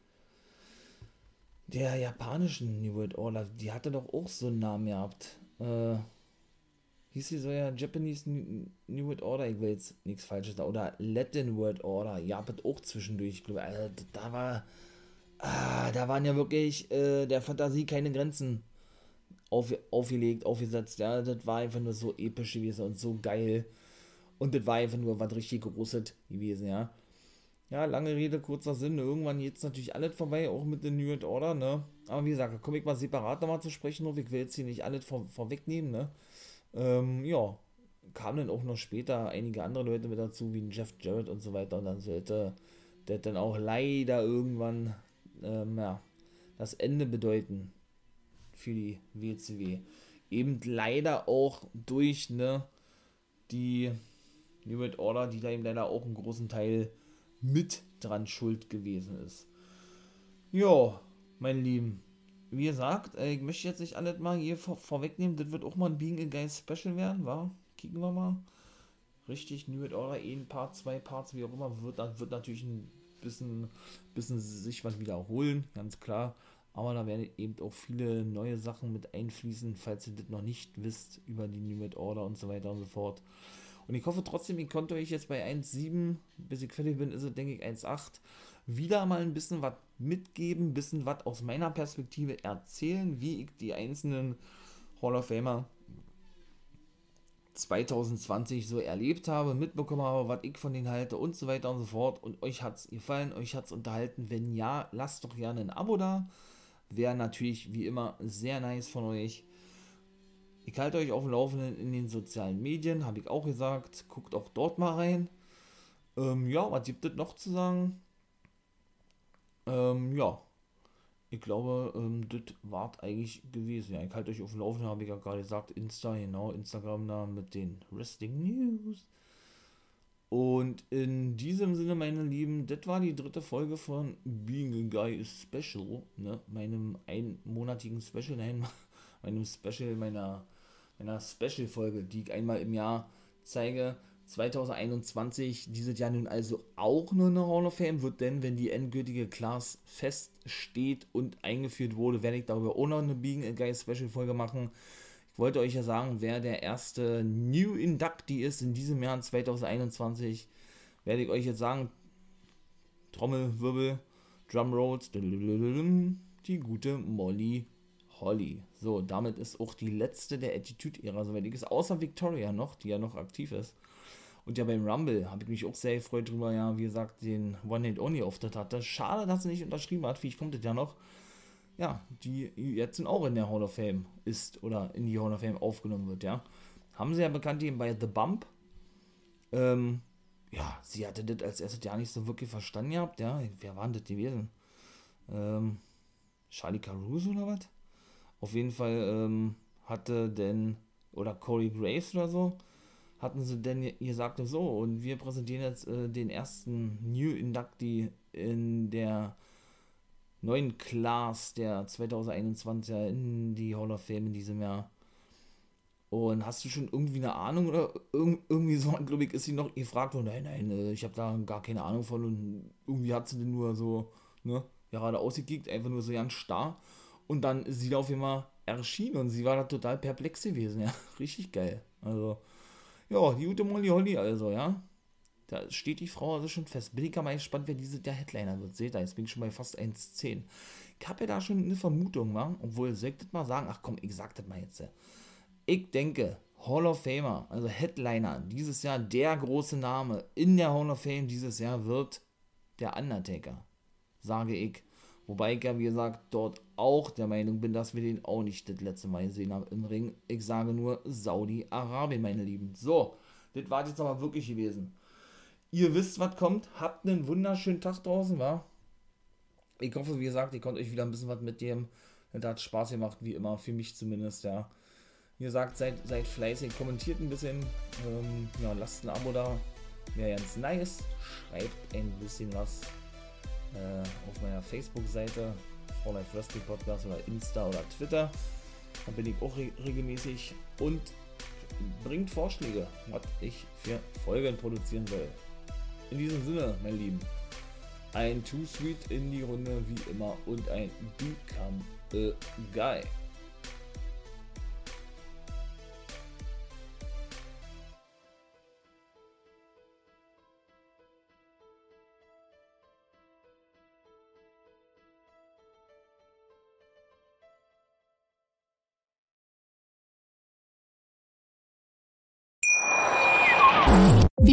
der japanischen New World Order. Die hatte doch auch so einen Namen gehabt. Äh, hieß sie so ja Japanese New World Order, ich will jetzt nichts Falsches da, oder Latin World Order, ja, auch zwischendurch, ich glaube, also, da war, ah, da waren ja wirklich äh, der Fantasie keine Grenzen auf, aufgelegt, aufgesetzt, ja, das war einfach nur so episch gewesen und so geil und das war einfach nur was richtig Großes gewesen, ja. Ja, lange Rede, kurzer Sinn. Irgendwann jetzt natürlich alles vorbei, auch mit der New World Order, ne? Aber wie gesagt, da komme ich mal separat nochmal zu sprechen, auf. ich will jetzt hier nicht alles vor, vorwegnehmen, ne? Ähm, ja, kamen dann auch noch später einige andere Leute mit dazu, wie Jeff Jarrett und so weiter. Und dann sollte das dann auch leider irgendwann, ähm, ja, das Ende bedeuten für die WCW. Eben leider auch durch, ne, die New World Order, die da eben leider auch einen großen Teil mit dran schuld gewesen ist. Ja, meine Lieben, wie gesagt, äh, ich möchte jetzt nicht alles mal hier vor, vorwegnehmen. Das wird auch mal ein Being a Guy Special werden, wa? Kicken wir mal. Richtig, New World Order, ein Part, zwei Parts, wie auch immer, wird, wird natürlich ein bisschen, bisschen sich was wiederholen, ganz klar. Aber da werden eben auch viele neue Sachen mit einfließen, falls ihr das noch nicht wisst über die New World Order und so weiter und so fort. Und ich hoffe trotzdem, ihr konnte euch jetzt bei 1,7, bis ich fertig bin, ist es, denke ich, 1,8, wieder mal ein bisschen was mitgeben, ein bisschen was aus meiner Perspektive erzählen, wie ich die einzelnen Hall of Famer 2020 so erlebt habe, mitbekommen habe, was ich von denen halte und so weiter und so fort. Und euch hat es gefallen, euch hat es unterhalten. Wenn ja, lasst doch gerne ein Abo da. Wäre natürlich wie immer sehr nice von euch. Ich halte euch auf dem Laufenden in den sozialen Medien, habe ich auch gesagt. Guckt auch dort mal rein. Ähm, ja, was gibt es noch zu sagen? Ähm, ja, ich glaube, ähm, das war eigentlich gewesen. Ja, ich halte euch auf dem Laufenden, habe ich ja gerade gesagt. Insta, genau, Instagram da mit den Wrestling News. Und in diesem Sinne, meine Lieben, das war die dritte Folge von Being a Guy Special, ne? meinem einmonatigen Special, nein, (laughs) meinem Special meiner einer Special-Folge, die ich einmal im Jahr zeige. 2021, dieses Jahr nun also auch nur eine Hall of Fame wird, denn wenn die endgültige Class feststeht und eingeführt wurde, werde ich darüber auch noch eine Being a Guy Special Folge machen. Ich wollte euch ja sagen, wer der erste New Inductee ist in diesem Jahr 2021, werde ich euch jetzt sagen. Trommelwirbel, Drumrolls, die gute Molly Holly. So, damit ist auch die letzte der Attitude-Ära, soweit ich ist, außer Victoria noch, die ja noch aktiv ist. Und ja, beim Rumble habe ich mich auch sehr gefreut drüber, ja, wie gesagt, den One-Night-Only-Auftritt hatte. Schade, dass sie nicht unterschrieben hat, wie ich kommt ja noch. Ja, die jetzt auch in der Hall of Fame ist oder in die Hall of Fame aufgenommen wird, ja. Haben sie ja bekannt eben bei The Bump. Ähm, ja, sie hatte das als erstes Jahr nicht so wirklich verstanden gehabt, ja. Wer war denn das gewesen? Ähm, Charlie Caruso oder was? Auf jeden Fall ähm, hatte denn, oder Corey Graves oder so, hatten sie denn gesagt, so, und wir präsentieren jetzt äh, den ersten New Inductee in der neuen Class der 2021er in die Hall of Fame in diesem Jahr. Und hast du schon irgendwie eine Ahnung oder irg irgendwie so, glaube ich, ist sie noch gefragt worden, nein, nein, äh, ich habe da gar keine Ahnung von und irgendwie hat sie den nur so, ne, gerade ausgekickt, einfach nur so ganz starr. Und dann ist sie auf einmal erschienen und sie war da total perplex gewesen, ja. (laughs) Richtig geil. Also, ja, die gute Molly Holly, also, ja. Da steht die Frau also schon fest. Bin ich mal gespannt, wer diese der Headliner wird. Seht ihr, jetzt bin ich schon bei fast 1,10. Ich habe ja da schon eine Vermutung, wa? obwohl, soll ich das mal sagen? Ach komm, ich sag das mal jetzt. Ich denke, Hall of Famer, also Headliner, dieses Jahr der große Name in der Hall of Fame dieses Jahr wird der Undertaker. Sage ich. Wobei ich ja, wie gesagt, dort auch der Meinung bin, dass wir den auch nicht das letzte Mal gesehen haben im Ring. Ich sage nur Saudi-Arabien, meine Lieben. So, das war jetzt aber wirklich gewesen. Ihr wisst, was kommt. Habt einen wunderschönen Tag draußen, wa? Ich hoffe, wie gesagt, ihr konntet euch wieder ein bisschen was mit dem. Das hat Spaß gemacht, wie immer, für mich zumindest, ja. Wie gesagt, seid, seid fleißig, kommentiert ein bisschen. Ähm, ja, lasst ein Abo da. Wäre ganz nice. Schreibt ein bisschen was äh, auf meiner Facebook-Seite, For Life Wrestling Podcast oder Insta oder Twitter. Da bin ich auch re regelmäßig und bringt Vorschläge, was ich für Folgen produzieren soll. In diesem Sinne, meine Lieben, ein Too Sweet in die Runde wie immer und ein Become a Guy.